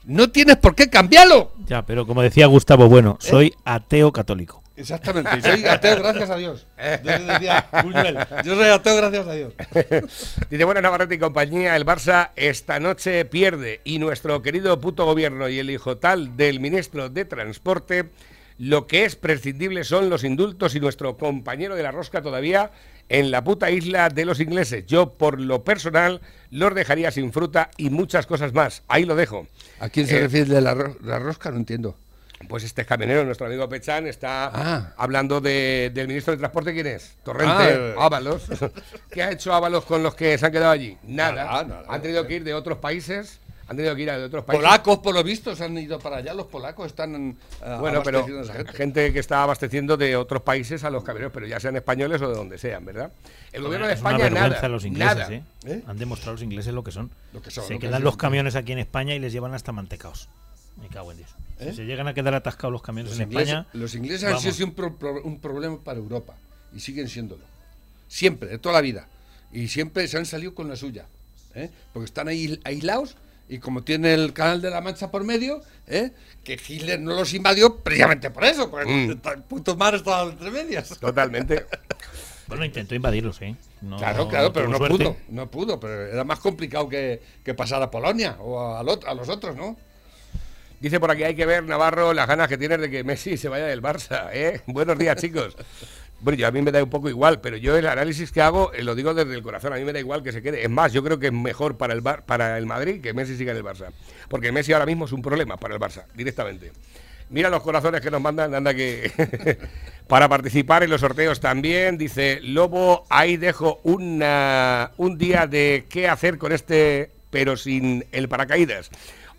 no tienes por qué cambiarlo. Ya, pero como decía Gustavo Bueno, ¿Eh? soy ateo católico. Exactamente, soy ateo gracias a Dios. Yo decía, Buñuel, yo soy ateo gracias a Dios. [LAUGHS] Dice, bueno, Navarrete y compañía, el Barça esta noche pierde y nuestro querido puto gobierno y el hijo tal del ministro de Transporte, lo que es prescindible son los indultos y nuestro compañero de la rosca todavía en la puta isla de los ingleses. Yo, por lo personal, los dejaría sin fruta y muchas cosas más. Ahí lo dejo. ¿A quién se Eh, refiere de la, la rosca? No entiendo. Pues este camionero, nuestro amigo Pechán, está Ah. hablando de- del ministro de Transporte. ¿Quién es? Torrente, Ah. Ábalos. [LAUGHS] ¿Qué ha hecho Ábalos con los que se han quedado allí? Nada. Nada, nada. han tenido que ir de otros países. Han tenido que ir a de otros países. Polacos, por lo visto, se han ido para allá. Los polacos están eh, Bueno, pero abasteciendo a esa gente. gente que está abasteciendo de otros países a los camioneros, pero ya sean españoles o de donde sean, ¿verdad? El gobierno de Es una España vergüenza nada. los ingleses, nada. ¿eh? ¿Eh? Han demostrado los ingleses lo que son. Lo que son, se lo que quedan son. los camiones aquí en España y les llevan hasta mantecaos. Me cago en Dios. ¿Eh? Si se llegan a quedar atascados los camiones Los en ingleses, España. los ingleses han sido siempre un, pro- un problema para Europa y siguen siéndolo. Siempre, de toda la vida. Y siempre se han salido con la suya. ¿eh? Porque están ahí aislados y como tiene el canal de la Mancha por medio, ¿eh? que Hitler no los invadió precisamente por eso, porque Mm. el puto mar estaba entre medias. Totalmente. [LAUGHS] Bueno, intentó invadirlos, ¿eh? No- claro, claro, pero no suerte. pudo, no pudo, pero era más complicado que, que pasar a Polonia o a, a los otros, ¿no? Dice por aquí, hay que ver, Navarro, las ganas que tienes de que Messi se vaya del Barça. ¿eh? [LAUGHS] Buenos días, chicos. Bueno, yo a mí me da un poco igual, pero yo el análisis que hago eh, lo digo desde el corazón. A mí me da igual que se quede. Es más, yo creo que es mejor para el, Bar- para el Madrid que Messi siga en el Barça. Porque Messi ahora mismo es un problema para el Barça, directamente. Mira los corazones que nos mandan, anda que... [LAUGHS] para participar en los sorteos también, dice Lobo, ahí dejo una, un día de qué hacer con este, pero sin el paracaídas.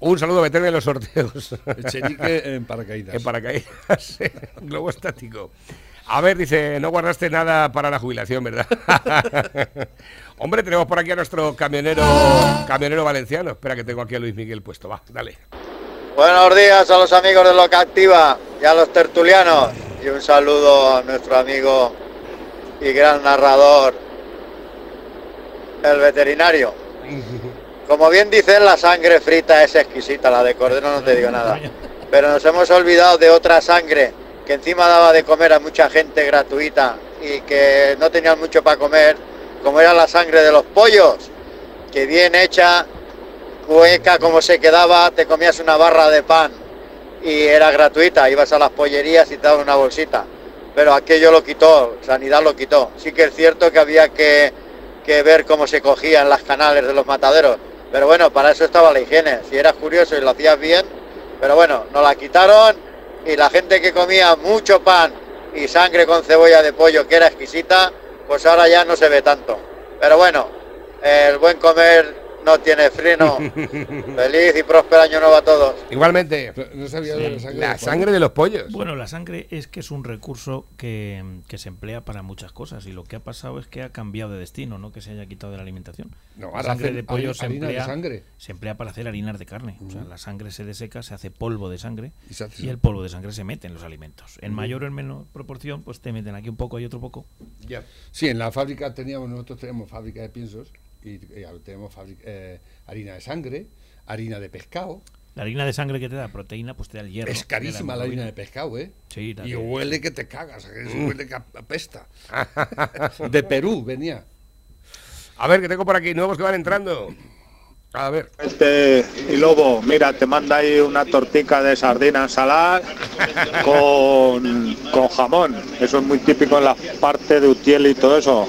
Un saludo, meterme en los sorteos. Echenique en paracaídas. En paracaídas, globo estático. A ver, dice, no guardaste nada para la jubilación, ¿verdad? [LAUGHS] Hombre, tenemos por aquí a nuestro camionero, camionero valenciano. Espera que tengo aquí a Luis Miguel puesto. Va, dale. Buenos días a los amigos de Loca Activa y a los tertulianos. Y un saludo a nuestro amigo y gran narrador, el veterinario. [LAUGHS] Como bien dicen, la sangre frita es exquisita, la de cordero no te digo nada. Pero nos hemos olvidado de otra sangre que encima daba de comer a mucha gente gratuita y que no tenían mucho para comer, como era la sangre de los pollos, que bien hecha, hueca como se quedaba, te comías una barra de pan y era gratuita, ibas a las pollerías y te daban una bolsita. pero aquello lo quitó, Sanidad lo quitó. Sí que es cierto que había que, ver cómo se cogían las canales de los mataderos, pero bueno, para eso estaba la higiene, si eras curioso y lo hacías bien, pero bueno, nos la quitaron y la gente que comía mucho pan y sangre con cebolla de pollo, que era exquisita, pues ahora ya no se ve tanto. Pero bueno, el buen comer no tiene freno. [LAUGHS] Feliz y próspero año nuevo a todos. Igualmente, No sabía de la sangre. la de sangre de los pollos. Bueno, la sangre es que es un recurso que, que se emplea para muchas cosas y lo que ha pasado es que ha cambiado de destino, no que se haya quitado de la alimentación. No, la sangre de pollo se harina de emplea, sangre. se emplea para hacer harinas de carne. O sea, la sangre se deseca, se hace polvo de sangre Y y el polvo de sangre se mete en los alimentos. En mayor o en menor proporción, pues te meten aquí un poco y otro poco. Ya. Sí, en la fábrica teníamos, nosotros teníamos fábrica de piensos y, y tenemos fábrica- eh, harina de sangre, harina de pescado. La harina de sangre que te da proteína, pues te da el hierro. es carísima la harina de pescado, ¿eh? Sí, y también. huele que te cagas, se huele que apesta. [LAUGHS] de Perú venía. A ver, que tengo por aquí nuevos que van entrando. A ver. Este y Lobo, mira, te manda ahí una tortica de sardinas saladas con, con jamón. Eso es muy típico en la parte de Utiel y todo eso.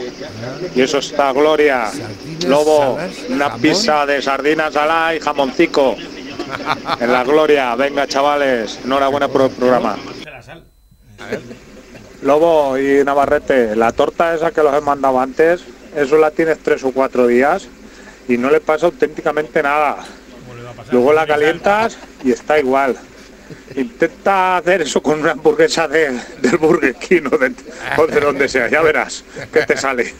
Y eso está gloria. Lobo, una pizza de sardinas saladas y jamoncico. [LAUGHS] En la gloria. Venga, chavales. Enhorabuena por el programa. Lobo y Navarrete, la torta esa que los he mandado antes, eso la tienes tres o cuatro días y no le pasa auténticamente nada. Luego la calientas y está igual. Intenta hacer eso con una hamburguesa de, del Burger King o de, o de donde sea, ya verás que te sale.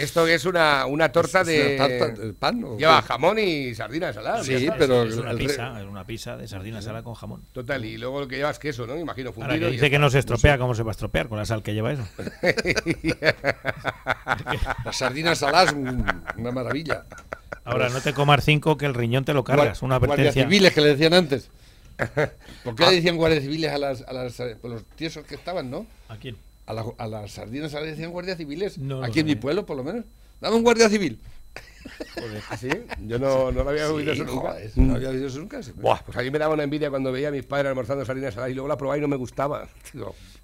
Esto es una, una torta ¿Es de. una tarta de pan o Lleva jamón y sardinas saladas. Sí, pero Es una re- pizza, es una pizza de sardina salada con jamón. Total, y luego lo que lleva es queso, ¿no? Imagino Ahora fundido. que dice que no se estropea, ¿cómo se va a estropear con la sal que lleva eso? [LAUGHS] Las sardinas saladas, un- una maravilla. Ahora no te comas cinco que el riñón te lo cargas. Una Guardias advertencia. civiles que le decían antes. ¿Por qué le decían guardias civiles a las, a las por los tiesos que estaban, no? ¿A quién? A, la- a las sardinas le decían guardias civiles. No Aquí en mi pueblo, por lo menos. Dame un guardia civil. ¿Ah, sí? Yo no, no lo había oído Sí, eso nunca. joder, no había oído eso nunca. sí. Buah, pues a mí me daba una envidia cuando veía a mis padres almorzando sardinas saladas y luego la probaba y no me gustaba.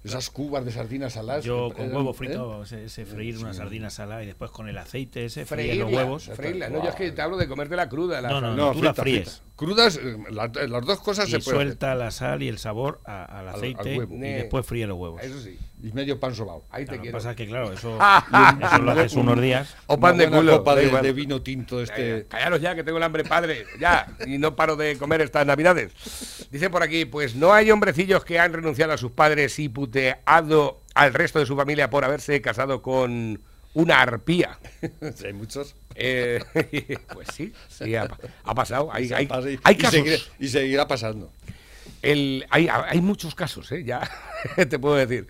Esas cubas de sardinas saladas. Yo con eran, huevo ¿eh? frito, ese, ese freír una sardina salada y después con el aceite ese, freír los huevos. freírla. No, yo es que te hablo de comértela cruda. La No, no, No, tú la frita, fríes. frita. Crudas, eh, la- las dos cosas Y se pueden. suelta la sal y el sabor a- al al aceite huevo. y después fríe los huevos. Eso sí. Y medio pan sobao. Ahí te Claro, lo que quiero. pasa es que, claro, eso, [LAUGHS] Ah, eso lo haces unos días. O pan de culo. copa de, de vino tinto este. Callaros ya, que tengo el hambre padre, ya, y no paro de comer estas navidades. Dice por aquí, pues no hay hombrecillos que han renunciado a sus padres y puteado al resto de su familia por haberse casado con una arpía. Sí, hay muchos. Eh, [LAUGHS] pues sí, sí, ha, ha pasado. Hay, pasa y- hay y casos. seguirá- y seguirá pasando. El- hay, hay muchos casos, ¿eh? ya [LAUGHS] te puedo decir.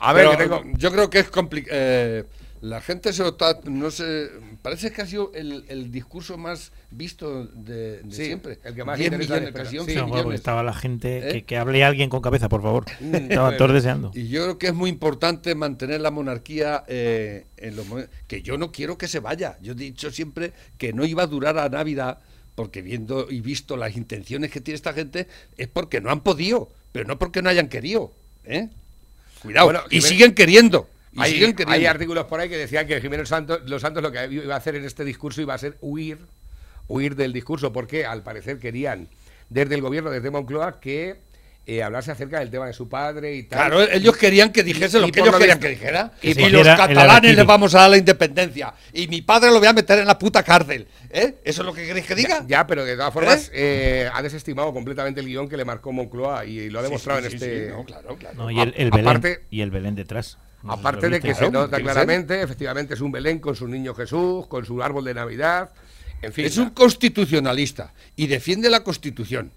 A ver, Pero, que tengo... Yo creo que es complicado. la gente se lo está. No sé. Parece que ha sido el, el discurso más visto de, de Sí, siempre. el que más 10 interesa millones, casi personas. 11 Sí, No, bueno, millones. estaba la gente ¿Eh? que, que hable alguien con cabeza, por favor. Mm, [LAUGHS] Estaban todos deseando. Y yo creo que es muy importante mantener la monarquía eh, en los momentos. Que yo no quiero que se vaya. Yo he dicho siempre que no iba a durar a Navidad, porque viendo y visto las intenciones que tiene esta gente, es porque no han podido, pero no porque no hayan querido. ¿eh? Cuidado. Bueno, y Jiménez- siguen queriendo. Y Hay, siguen queriendo. hay artículos por ahí que decían que Jiménez Santos, los Santos lo que iba a hacer en este discurso iba a ser huir, huir del discurso, porque al parecer querían desde el gobierno, desde Moncloa, que eh, hablase acerca del tema de su padre y tal. Claro, ellos querían que dijese Y- lo y que ellos lo querían visto- que dijera. Que Y, los catalanes les vamos a dar la independencia. Y mi padre lo voy a meter en la puta cárcel. ¿Eh? ¿Eso es lo que queréis que diga? Ya, pero de todas formas eh, ha desestimado completamente el guion que le marcó Moncloa y, lo ha demostrado sí, en sí, este... sí, no, claro, claro. No, y el, Belén, aparte- y el Belén detrás. Aparte de que se nota claramente, efectivamente es un Belén con su niño Jesús, con su árbol de Navidad, en fin. Es un constitucionalista y defiende la constitución.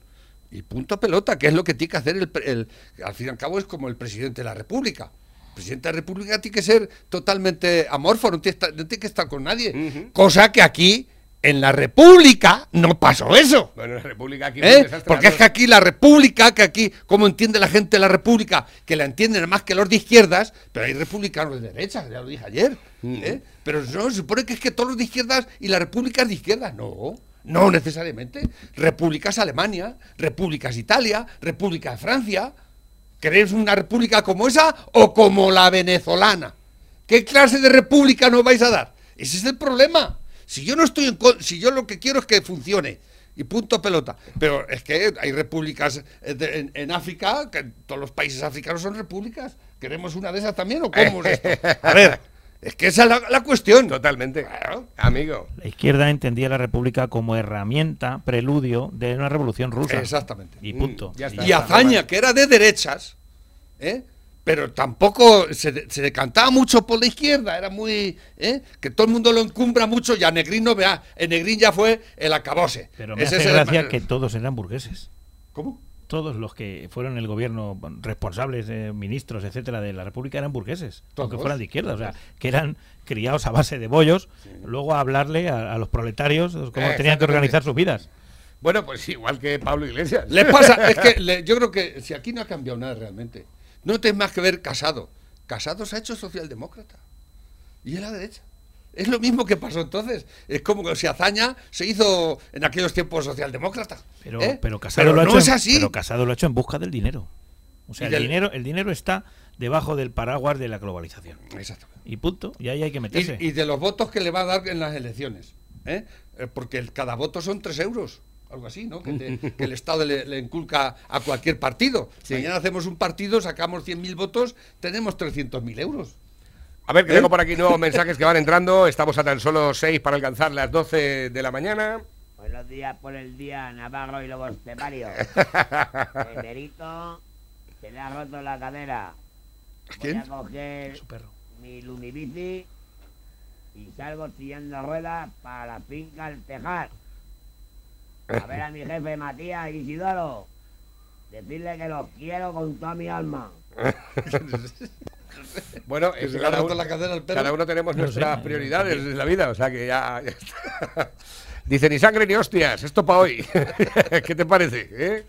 Y punto pelota, que es lo que tiene que hacer el, el- Al fin y al cabo es como el presidente de la República. El presidente de la República tiene que ser totalmente amorfo, no tiene, que estar- no tiene que estar con nadie. Cosa que aquí, en la República, no pasó eso. Bueno, la República aquí ¿Eh? Porque es que aquí la República, que aquí, como entiende la gente de la República, que la entienden más que los de izquierdas, pero hay republicanos de derechas, ya lo dije ayer. ¿eh? Pero no, se supone que es que todos los de izquierdas y la República es de izquierdas. No, no necesariamente. República es Alemania, República es Italia, República es Francia. ¿Queréis una república como esa o como la venezolana? ¿Qué clase de república nos vais a dar? Ese es el problema. Si yo no estoy en si yo lo que quiero es que funcione y punto pelota. Pero es que hay repúblicas eh, de- en, en África, que todos los países africanos son repúblicas. ¿Queremos una de esas también o cómo es esto? A ver, [LAUGHS] es que esa es la, la cuestión. Totalmente. Claro. Amigo. La izquierda entendía la república como herramienta, preludio de una revolución rusa. Exactamente. Y punto. Mm, ya está. Y Azaña, que era de derechas, ¿eh? pero tampoco se, se decantaba mucho por la izquierda, era muy. ¿eh? que todo el mundo lo encumbra mucho y a Negrín no vea. En Negrín ya fue el acabose. Pero me Ese hace el- que todos eran burgueses. ¿Cómo? Todos los que fueron el gobierno responsables, eh, ministros, etcétera, de la República eran burgueses, aunque fueran de izquierda, o sea, que eran criados a base de bollos, luego a hablarle a, a los proletarios cómo Eh, tenían que organizar sus vidas. Bueno, pues igual que Pablo Iglesias. Les pasa, es que [LAUGHS] le- yo creo que si aquí no ha cambiado nada realmente, no tienes más que ver Casado. Casado se ha hecho socialdemócrata. Y es la derecha. Es lo mismo que pasó entonces. Es como que si Azaña se hizo en aquellos tiempos socialdemócrata. Pero, ¿eh? pero Casado lo ha hecho es en- así. pero Casado lo ha hecho en busca del dinero. O sea, el del- dinero, el dinero está debajo del paraguas de la globalización. Exactamente. Y punto. Y ahí hay que meterse. Y, y de los votos que le va a dar en las elecciones. ¿eh? Eh, Porque el- cada voto son tres euros. Algo así, ¿no? Que, te- [LAUGHS] que el Estado le, le inculca a cualquier partido. Si mañana hacemos un partido, sacamos 100.000 votos, tenemos 300.000 euros. A ver, que ¿Eh? tengo por aquí nuevos mensajes que van entrando. Estamos a tan solo 6 para alcanzar las 12 de la mañana. Buenos días por el día, Navarro y Lobos Tepario. Emerito, [LAUGHS] se le ha roto la cadera. Voy ¿Quién? a coger Su perro. mi lumibici y salgo chillando ruedas para la finca al tejar. A ver a mi jefe Matías Isidoro. Decirle que los quiero con toda mi alma. [LAUGHS] [LAUGHS] Bueno, Que es que cada, uno, la perro. cada uno tenemos No nuestras sé, prioridades en la vida, o sea que ya, ya está. [LAUGHS] Dice, ni sangre ni hostias, esto para hoy. [LAUGHS] ¿Qué te parece? eh?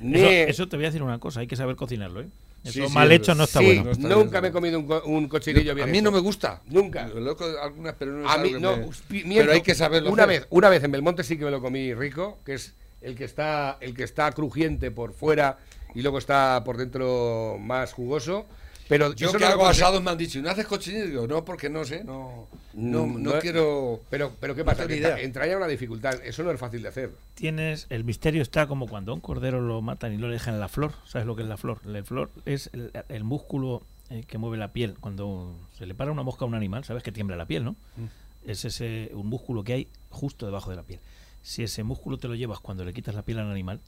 Ni- Eso, eso te voy a decir una cosa, hay que saber cocinarlo, ¿eh? Eso sí, mal hecho no está Sí, bueno. No está nunca bien, me he comido un, co- un cochinillo bien a mí hecho. no me gusta. Nunca. Loco algunas, pero no es A mí, no, me- Pero hay que saberlo Una hacer. vez, una vez en Belmonte sí que me lo comí rico, que es el que está, el que está crujiente por fuera y luego está por dentro más jugoso. Pero Yo eso que hago asados me han dicho, ¿y no haces cochinillo? Digo, no, porque no sé, no, no, Mm, no no- quiero... Pero, pero ¿qué no pasa? idea. entraña una dificultad. Eso no es fácil de hacer. Tienes, el misterio está como cuando a un cordero lo matan y lo dejan en la flor. ¿Sabes lo que es la flor? La flor es el, el músculo eh, que mueve la piel. Cuando se le para una mosca a un animal, sabes que tiembla la piel, ¿no? Mm. Es ese un músculo que hay justo debajo de la piel. Si ese músculo te lo llevas cuando le quitas la piel al animal,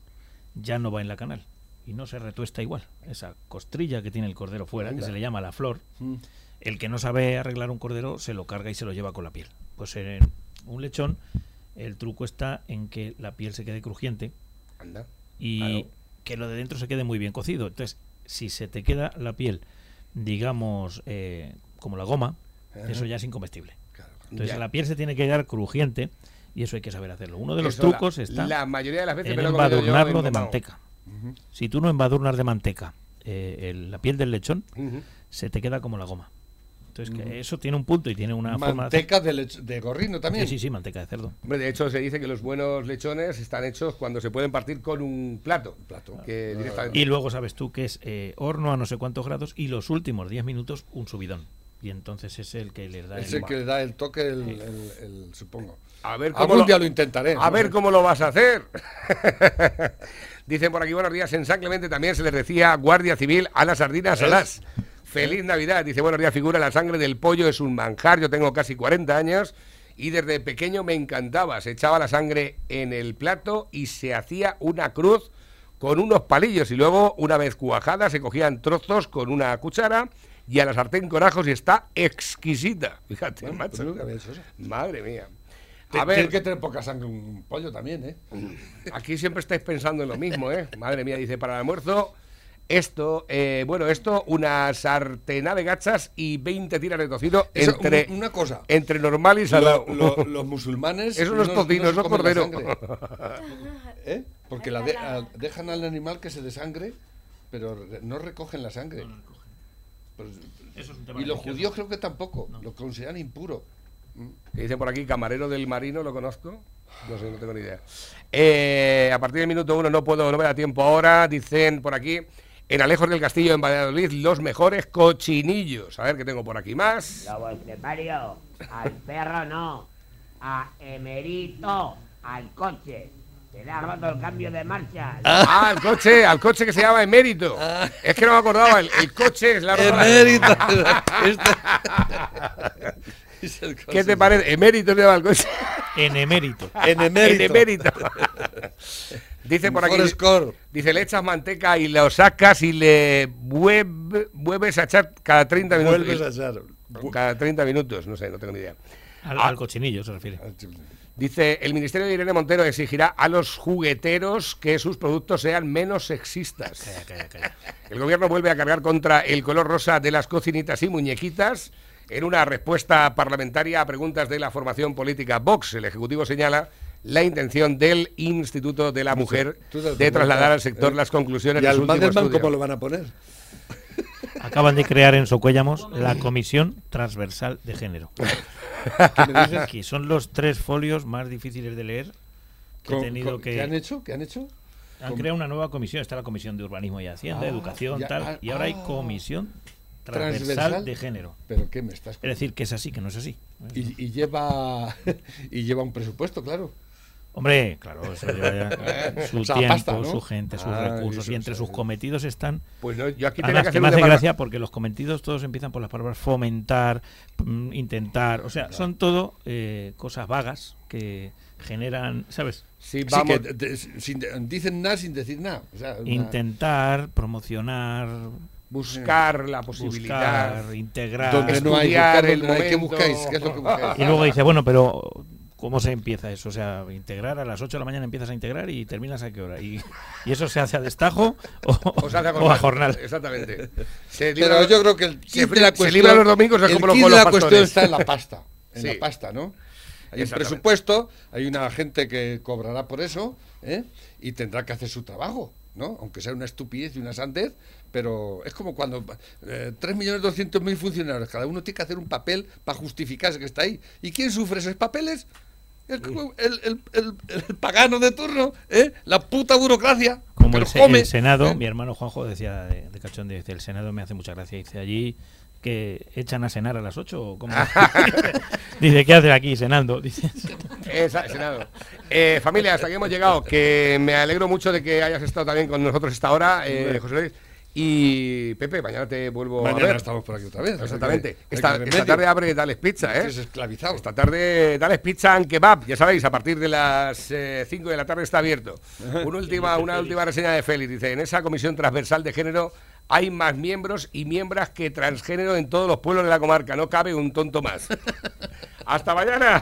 ya no va en la canal y no se retuesta igual. Esa costrilla que tiene el cordero fuera, que se le llama la flor, Mm. el que no sabe arreglar un cordero se lo carga y se lo lleva con la piel. Pues en un lechón el truco está en que la piel se quede crujiente Anda. y Claro. que lo de dentro se quede muy bien cocido. Entonces, si se te queda la piel, digamos, eh, como la goma, eso ya es incomestible. Entonces, Ya. la piel se tiene que quedar crujiente y eso hay que saber hacerlo. Uno de los Eso la- trucos está La mayoría de las veces en embadurnarlo de manteca. Si tú no embadurnas de manteca eh, el- la piel del lechón, se te queda como la goma. Entonces, que eso tiene un punto y tiene una forma de Manteca de, de gorrino también. Sí, sí, sí, manteca de cerdo. Hombre, de hecho, se dice que los buenos lechones están hechos cuando se pueden partir con un plato. plato. Que directamente- Y luego sabes tú que es eh, horno a no sé cuántos grados y los últimos 10 minutos un subidón. Y entonces es el que le da Es el... el que le da el toque, el, el- el- supongo. A ver cómo Algún lo, día lo intentaré. a ver cómo lo vas a hacer. [LAUGHS] Dicen por aquí, buenos días. En San Clemente también se les decía Guardia Civil a las sardinas alas. Feliz Navidad. Dice, buenos días, figura, la sangre del pollo es un manjar. Yo tengo casi 40 años y desde pequeño me encantaba. Se echaba la sangre en el plato y se hacía una cruz con unos palillos y luego, una vez cuajada, se cogían trozos con una cuchara y a la sartén con ajos y está exquisita. Fíjate, Bueno, macho. pues nunca había hecho eso. Madre mía. A ver, Tiene que tener poca sangre un pollo también, ¿eh? Aquí siempre estáis pensando en lo mismo, ¿eh? Madre mía, dice, para el almuerzo, esto, eh, bueno, esto, una sartena de gachas y 20 tiras de tocino Eso, entre, un- una cosa. entre normal y salado. Lo- lo- los musulmanes. Eso no es tocino, eso es cordero. [LAUGHS] ¿Eh? Porque la de- a- dejan al animal que se desangre, pero no recogen la sangre. Eso es un tema y los judíos creo que tampoco, lo consideran impuro. Que dicen por aquí, camarero del marino, ¿lo conozco? No sé, no tengo ni idea. Eh, a partir del minuto uno no puedo, no me da tiempo ahora. Dicen por aquí, En Alejos del Castillo, en Valladolid, los mejores cochinillos. A ver qué tengo por aquí más. Lobo estepario, al perro no, a Emerito, al coche. Se le ha roto el cambio de marcha. Ah, al coche, al coche que se llama Emérito. Es que no me acordaba, el, el coche es la [LAUGHS] Emérito. [LAUGHS] [LAUGHS] ¿Qué te parece? Emérito se llama el coche. En emérito. En emérito. En emérito. Dice por aquí, Forest Core. dice, le echas manteca y lo sacas y le vuelve- vuelves a echar cada 30 minutos. Vuelves a echar. Cada 30 minutos, no sé, no tengo ni idea. Al, al cochinillo se refiere. Dice, el Ministerio de Irene Montero exigirá a los jugueteros que sus productos sean menos sexistas. Calla, calla, calla. El gobierno vuelve a cargar contra el color rosa de las cocinitas y muñequitas. En una respuesta parlamentaria a preguntas de la formación política Vox, el Ejecutivo señala la intención del Instituto de la Mujer de trasladar al sector ¿eh? las conclusiones ¿Y de al su último estudio. cómo lo van a poner? Acaban de crear en Socuéllamos la Comisión Transversal de Género. ¿Qué me dices? Que son los tres folios más difíciles de leer que he tenido que... ¿Qué han hecho? ¿Qué han hecho? Han creado una nueva comisión, está la Comisión de Urbanismo y Hacienda, Ah, Educación, ya, tal, ah, y ahora hay ah. Comisión transversal, Transversal. de Género. ¿Pero qué me estás Es decir, que es así, que no es así. y, y lleva [LAUGHS] y lleva un presupuesto, claro. Hombre, claro, eso lleva ya [LAUGHS] su O sea, tiempo, pasta, ¿no? su gente, sus Ah, recursos, eso, y entre sus cometidos están... Pues no, yo aquí Además, que que hacer me un hace gracia porque los cometidos todos empiezan por las palabras fomentar, mm, intentar, o sea, son todo eh, cosas vagas que generan, ¿sabes? Sí, vamos. que de- sin de- dicen nada sin decir nada. O sea, una- Intentar, promocionar, buscar la posibilidad. buscar, integrar. donde no hay, buscar el. ¿Qué buscáis? ¿Qué es lo que buscáis? Y luego dice, bueno, pero ¿cómo se empieza eso? O sea, integrar a las 8 de la mañana empiezas a integrar y terminas a qué hora. ¿Y, y eso se hace a destajo o, O se hace o a jornal? Exactamente. Se Pero libra- yo creo que el se de la se cuestión, libra los domingos es como los la cuestión está en la pasta, en Sí. la pasta, ¿no? Hay un presupuesto, hay una gente que cobrará por eso, ¿eh? Y tendrá que hacer su trabajo, ¿no? Aunque sea una estupidez y una sandez, pero es como cuando eh, 3.200.000 funcionarios, cada uno tiene que hacer un papel para justificarse que está ahí. ¿Y quién sufre esos papeles? El, el- el- el- el pagano de turno, ¿eh? La puta burocracia. Como el, come, Senado, ¿eh? mi hermano Juanjo decía de, de cachón, dice, el Senado me hace mucha gracia. Dice, allí que echan a cenar a las 8 o cómo? [LAUGHS] [LAUGHS] dice, ¿qué haces aquí cenando? Dice, Esa- Senado. Eh, familia, hasta aquí hemos llegado. Que me alegro mucho de que hayas estado también con nosotros esta hora, eh, José Luis. Y Pepe, mañana te vuelvo a Mañana ver. estamos por aquí otra vez. Exactamente. Que- Esta, tarde abre Dales Pizza, ¿eh? Es esclavizado. Esta tarde Dales Pizza and Kebab, ya sabéis, a partir de las 5 de la tarde está abierto. Una [LAUGHS] última, una última reseña de Félix. Dice, en esa comisión transversal de género hay más miembros y miembras que transgénero en todos los pueblos de la comarca. No cabe un tonto más. [LAUGHS] Hasta mañana.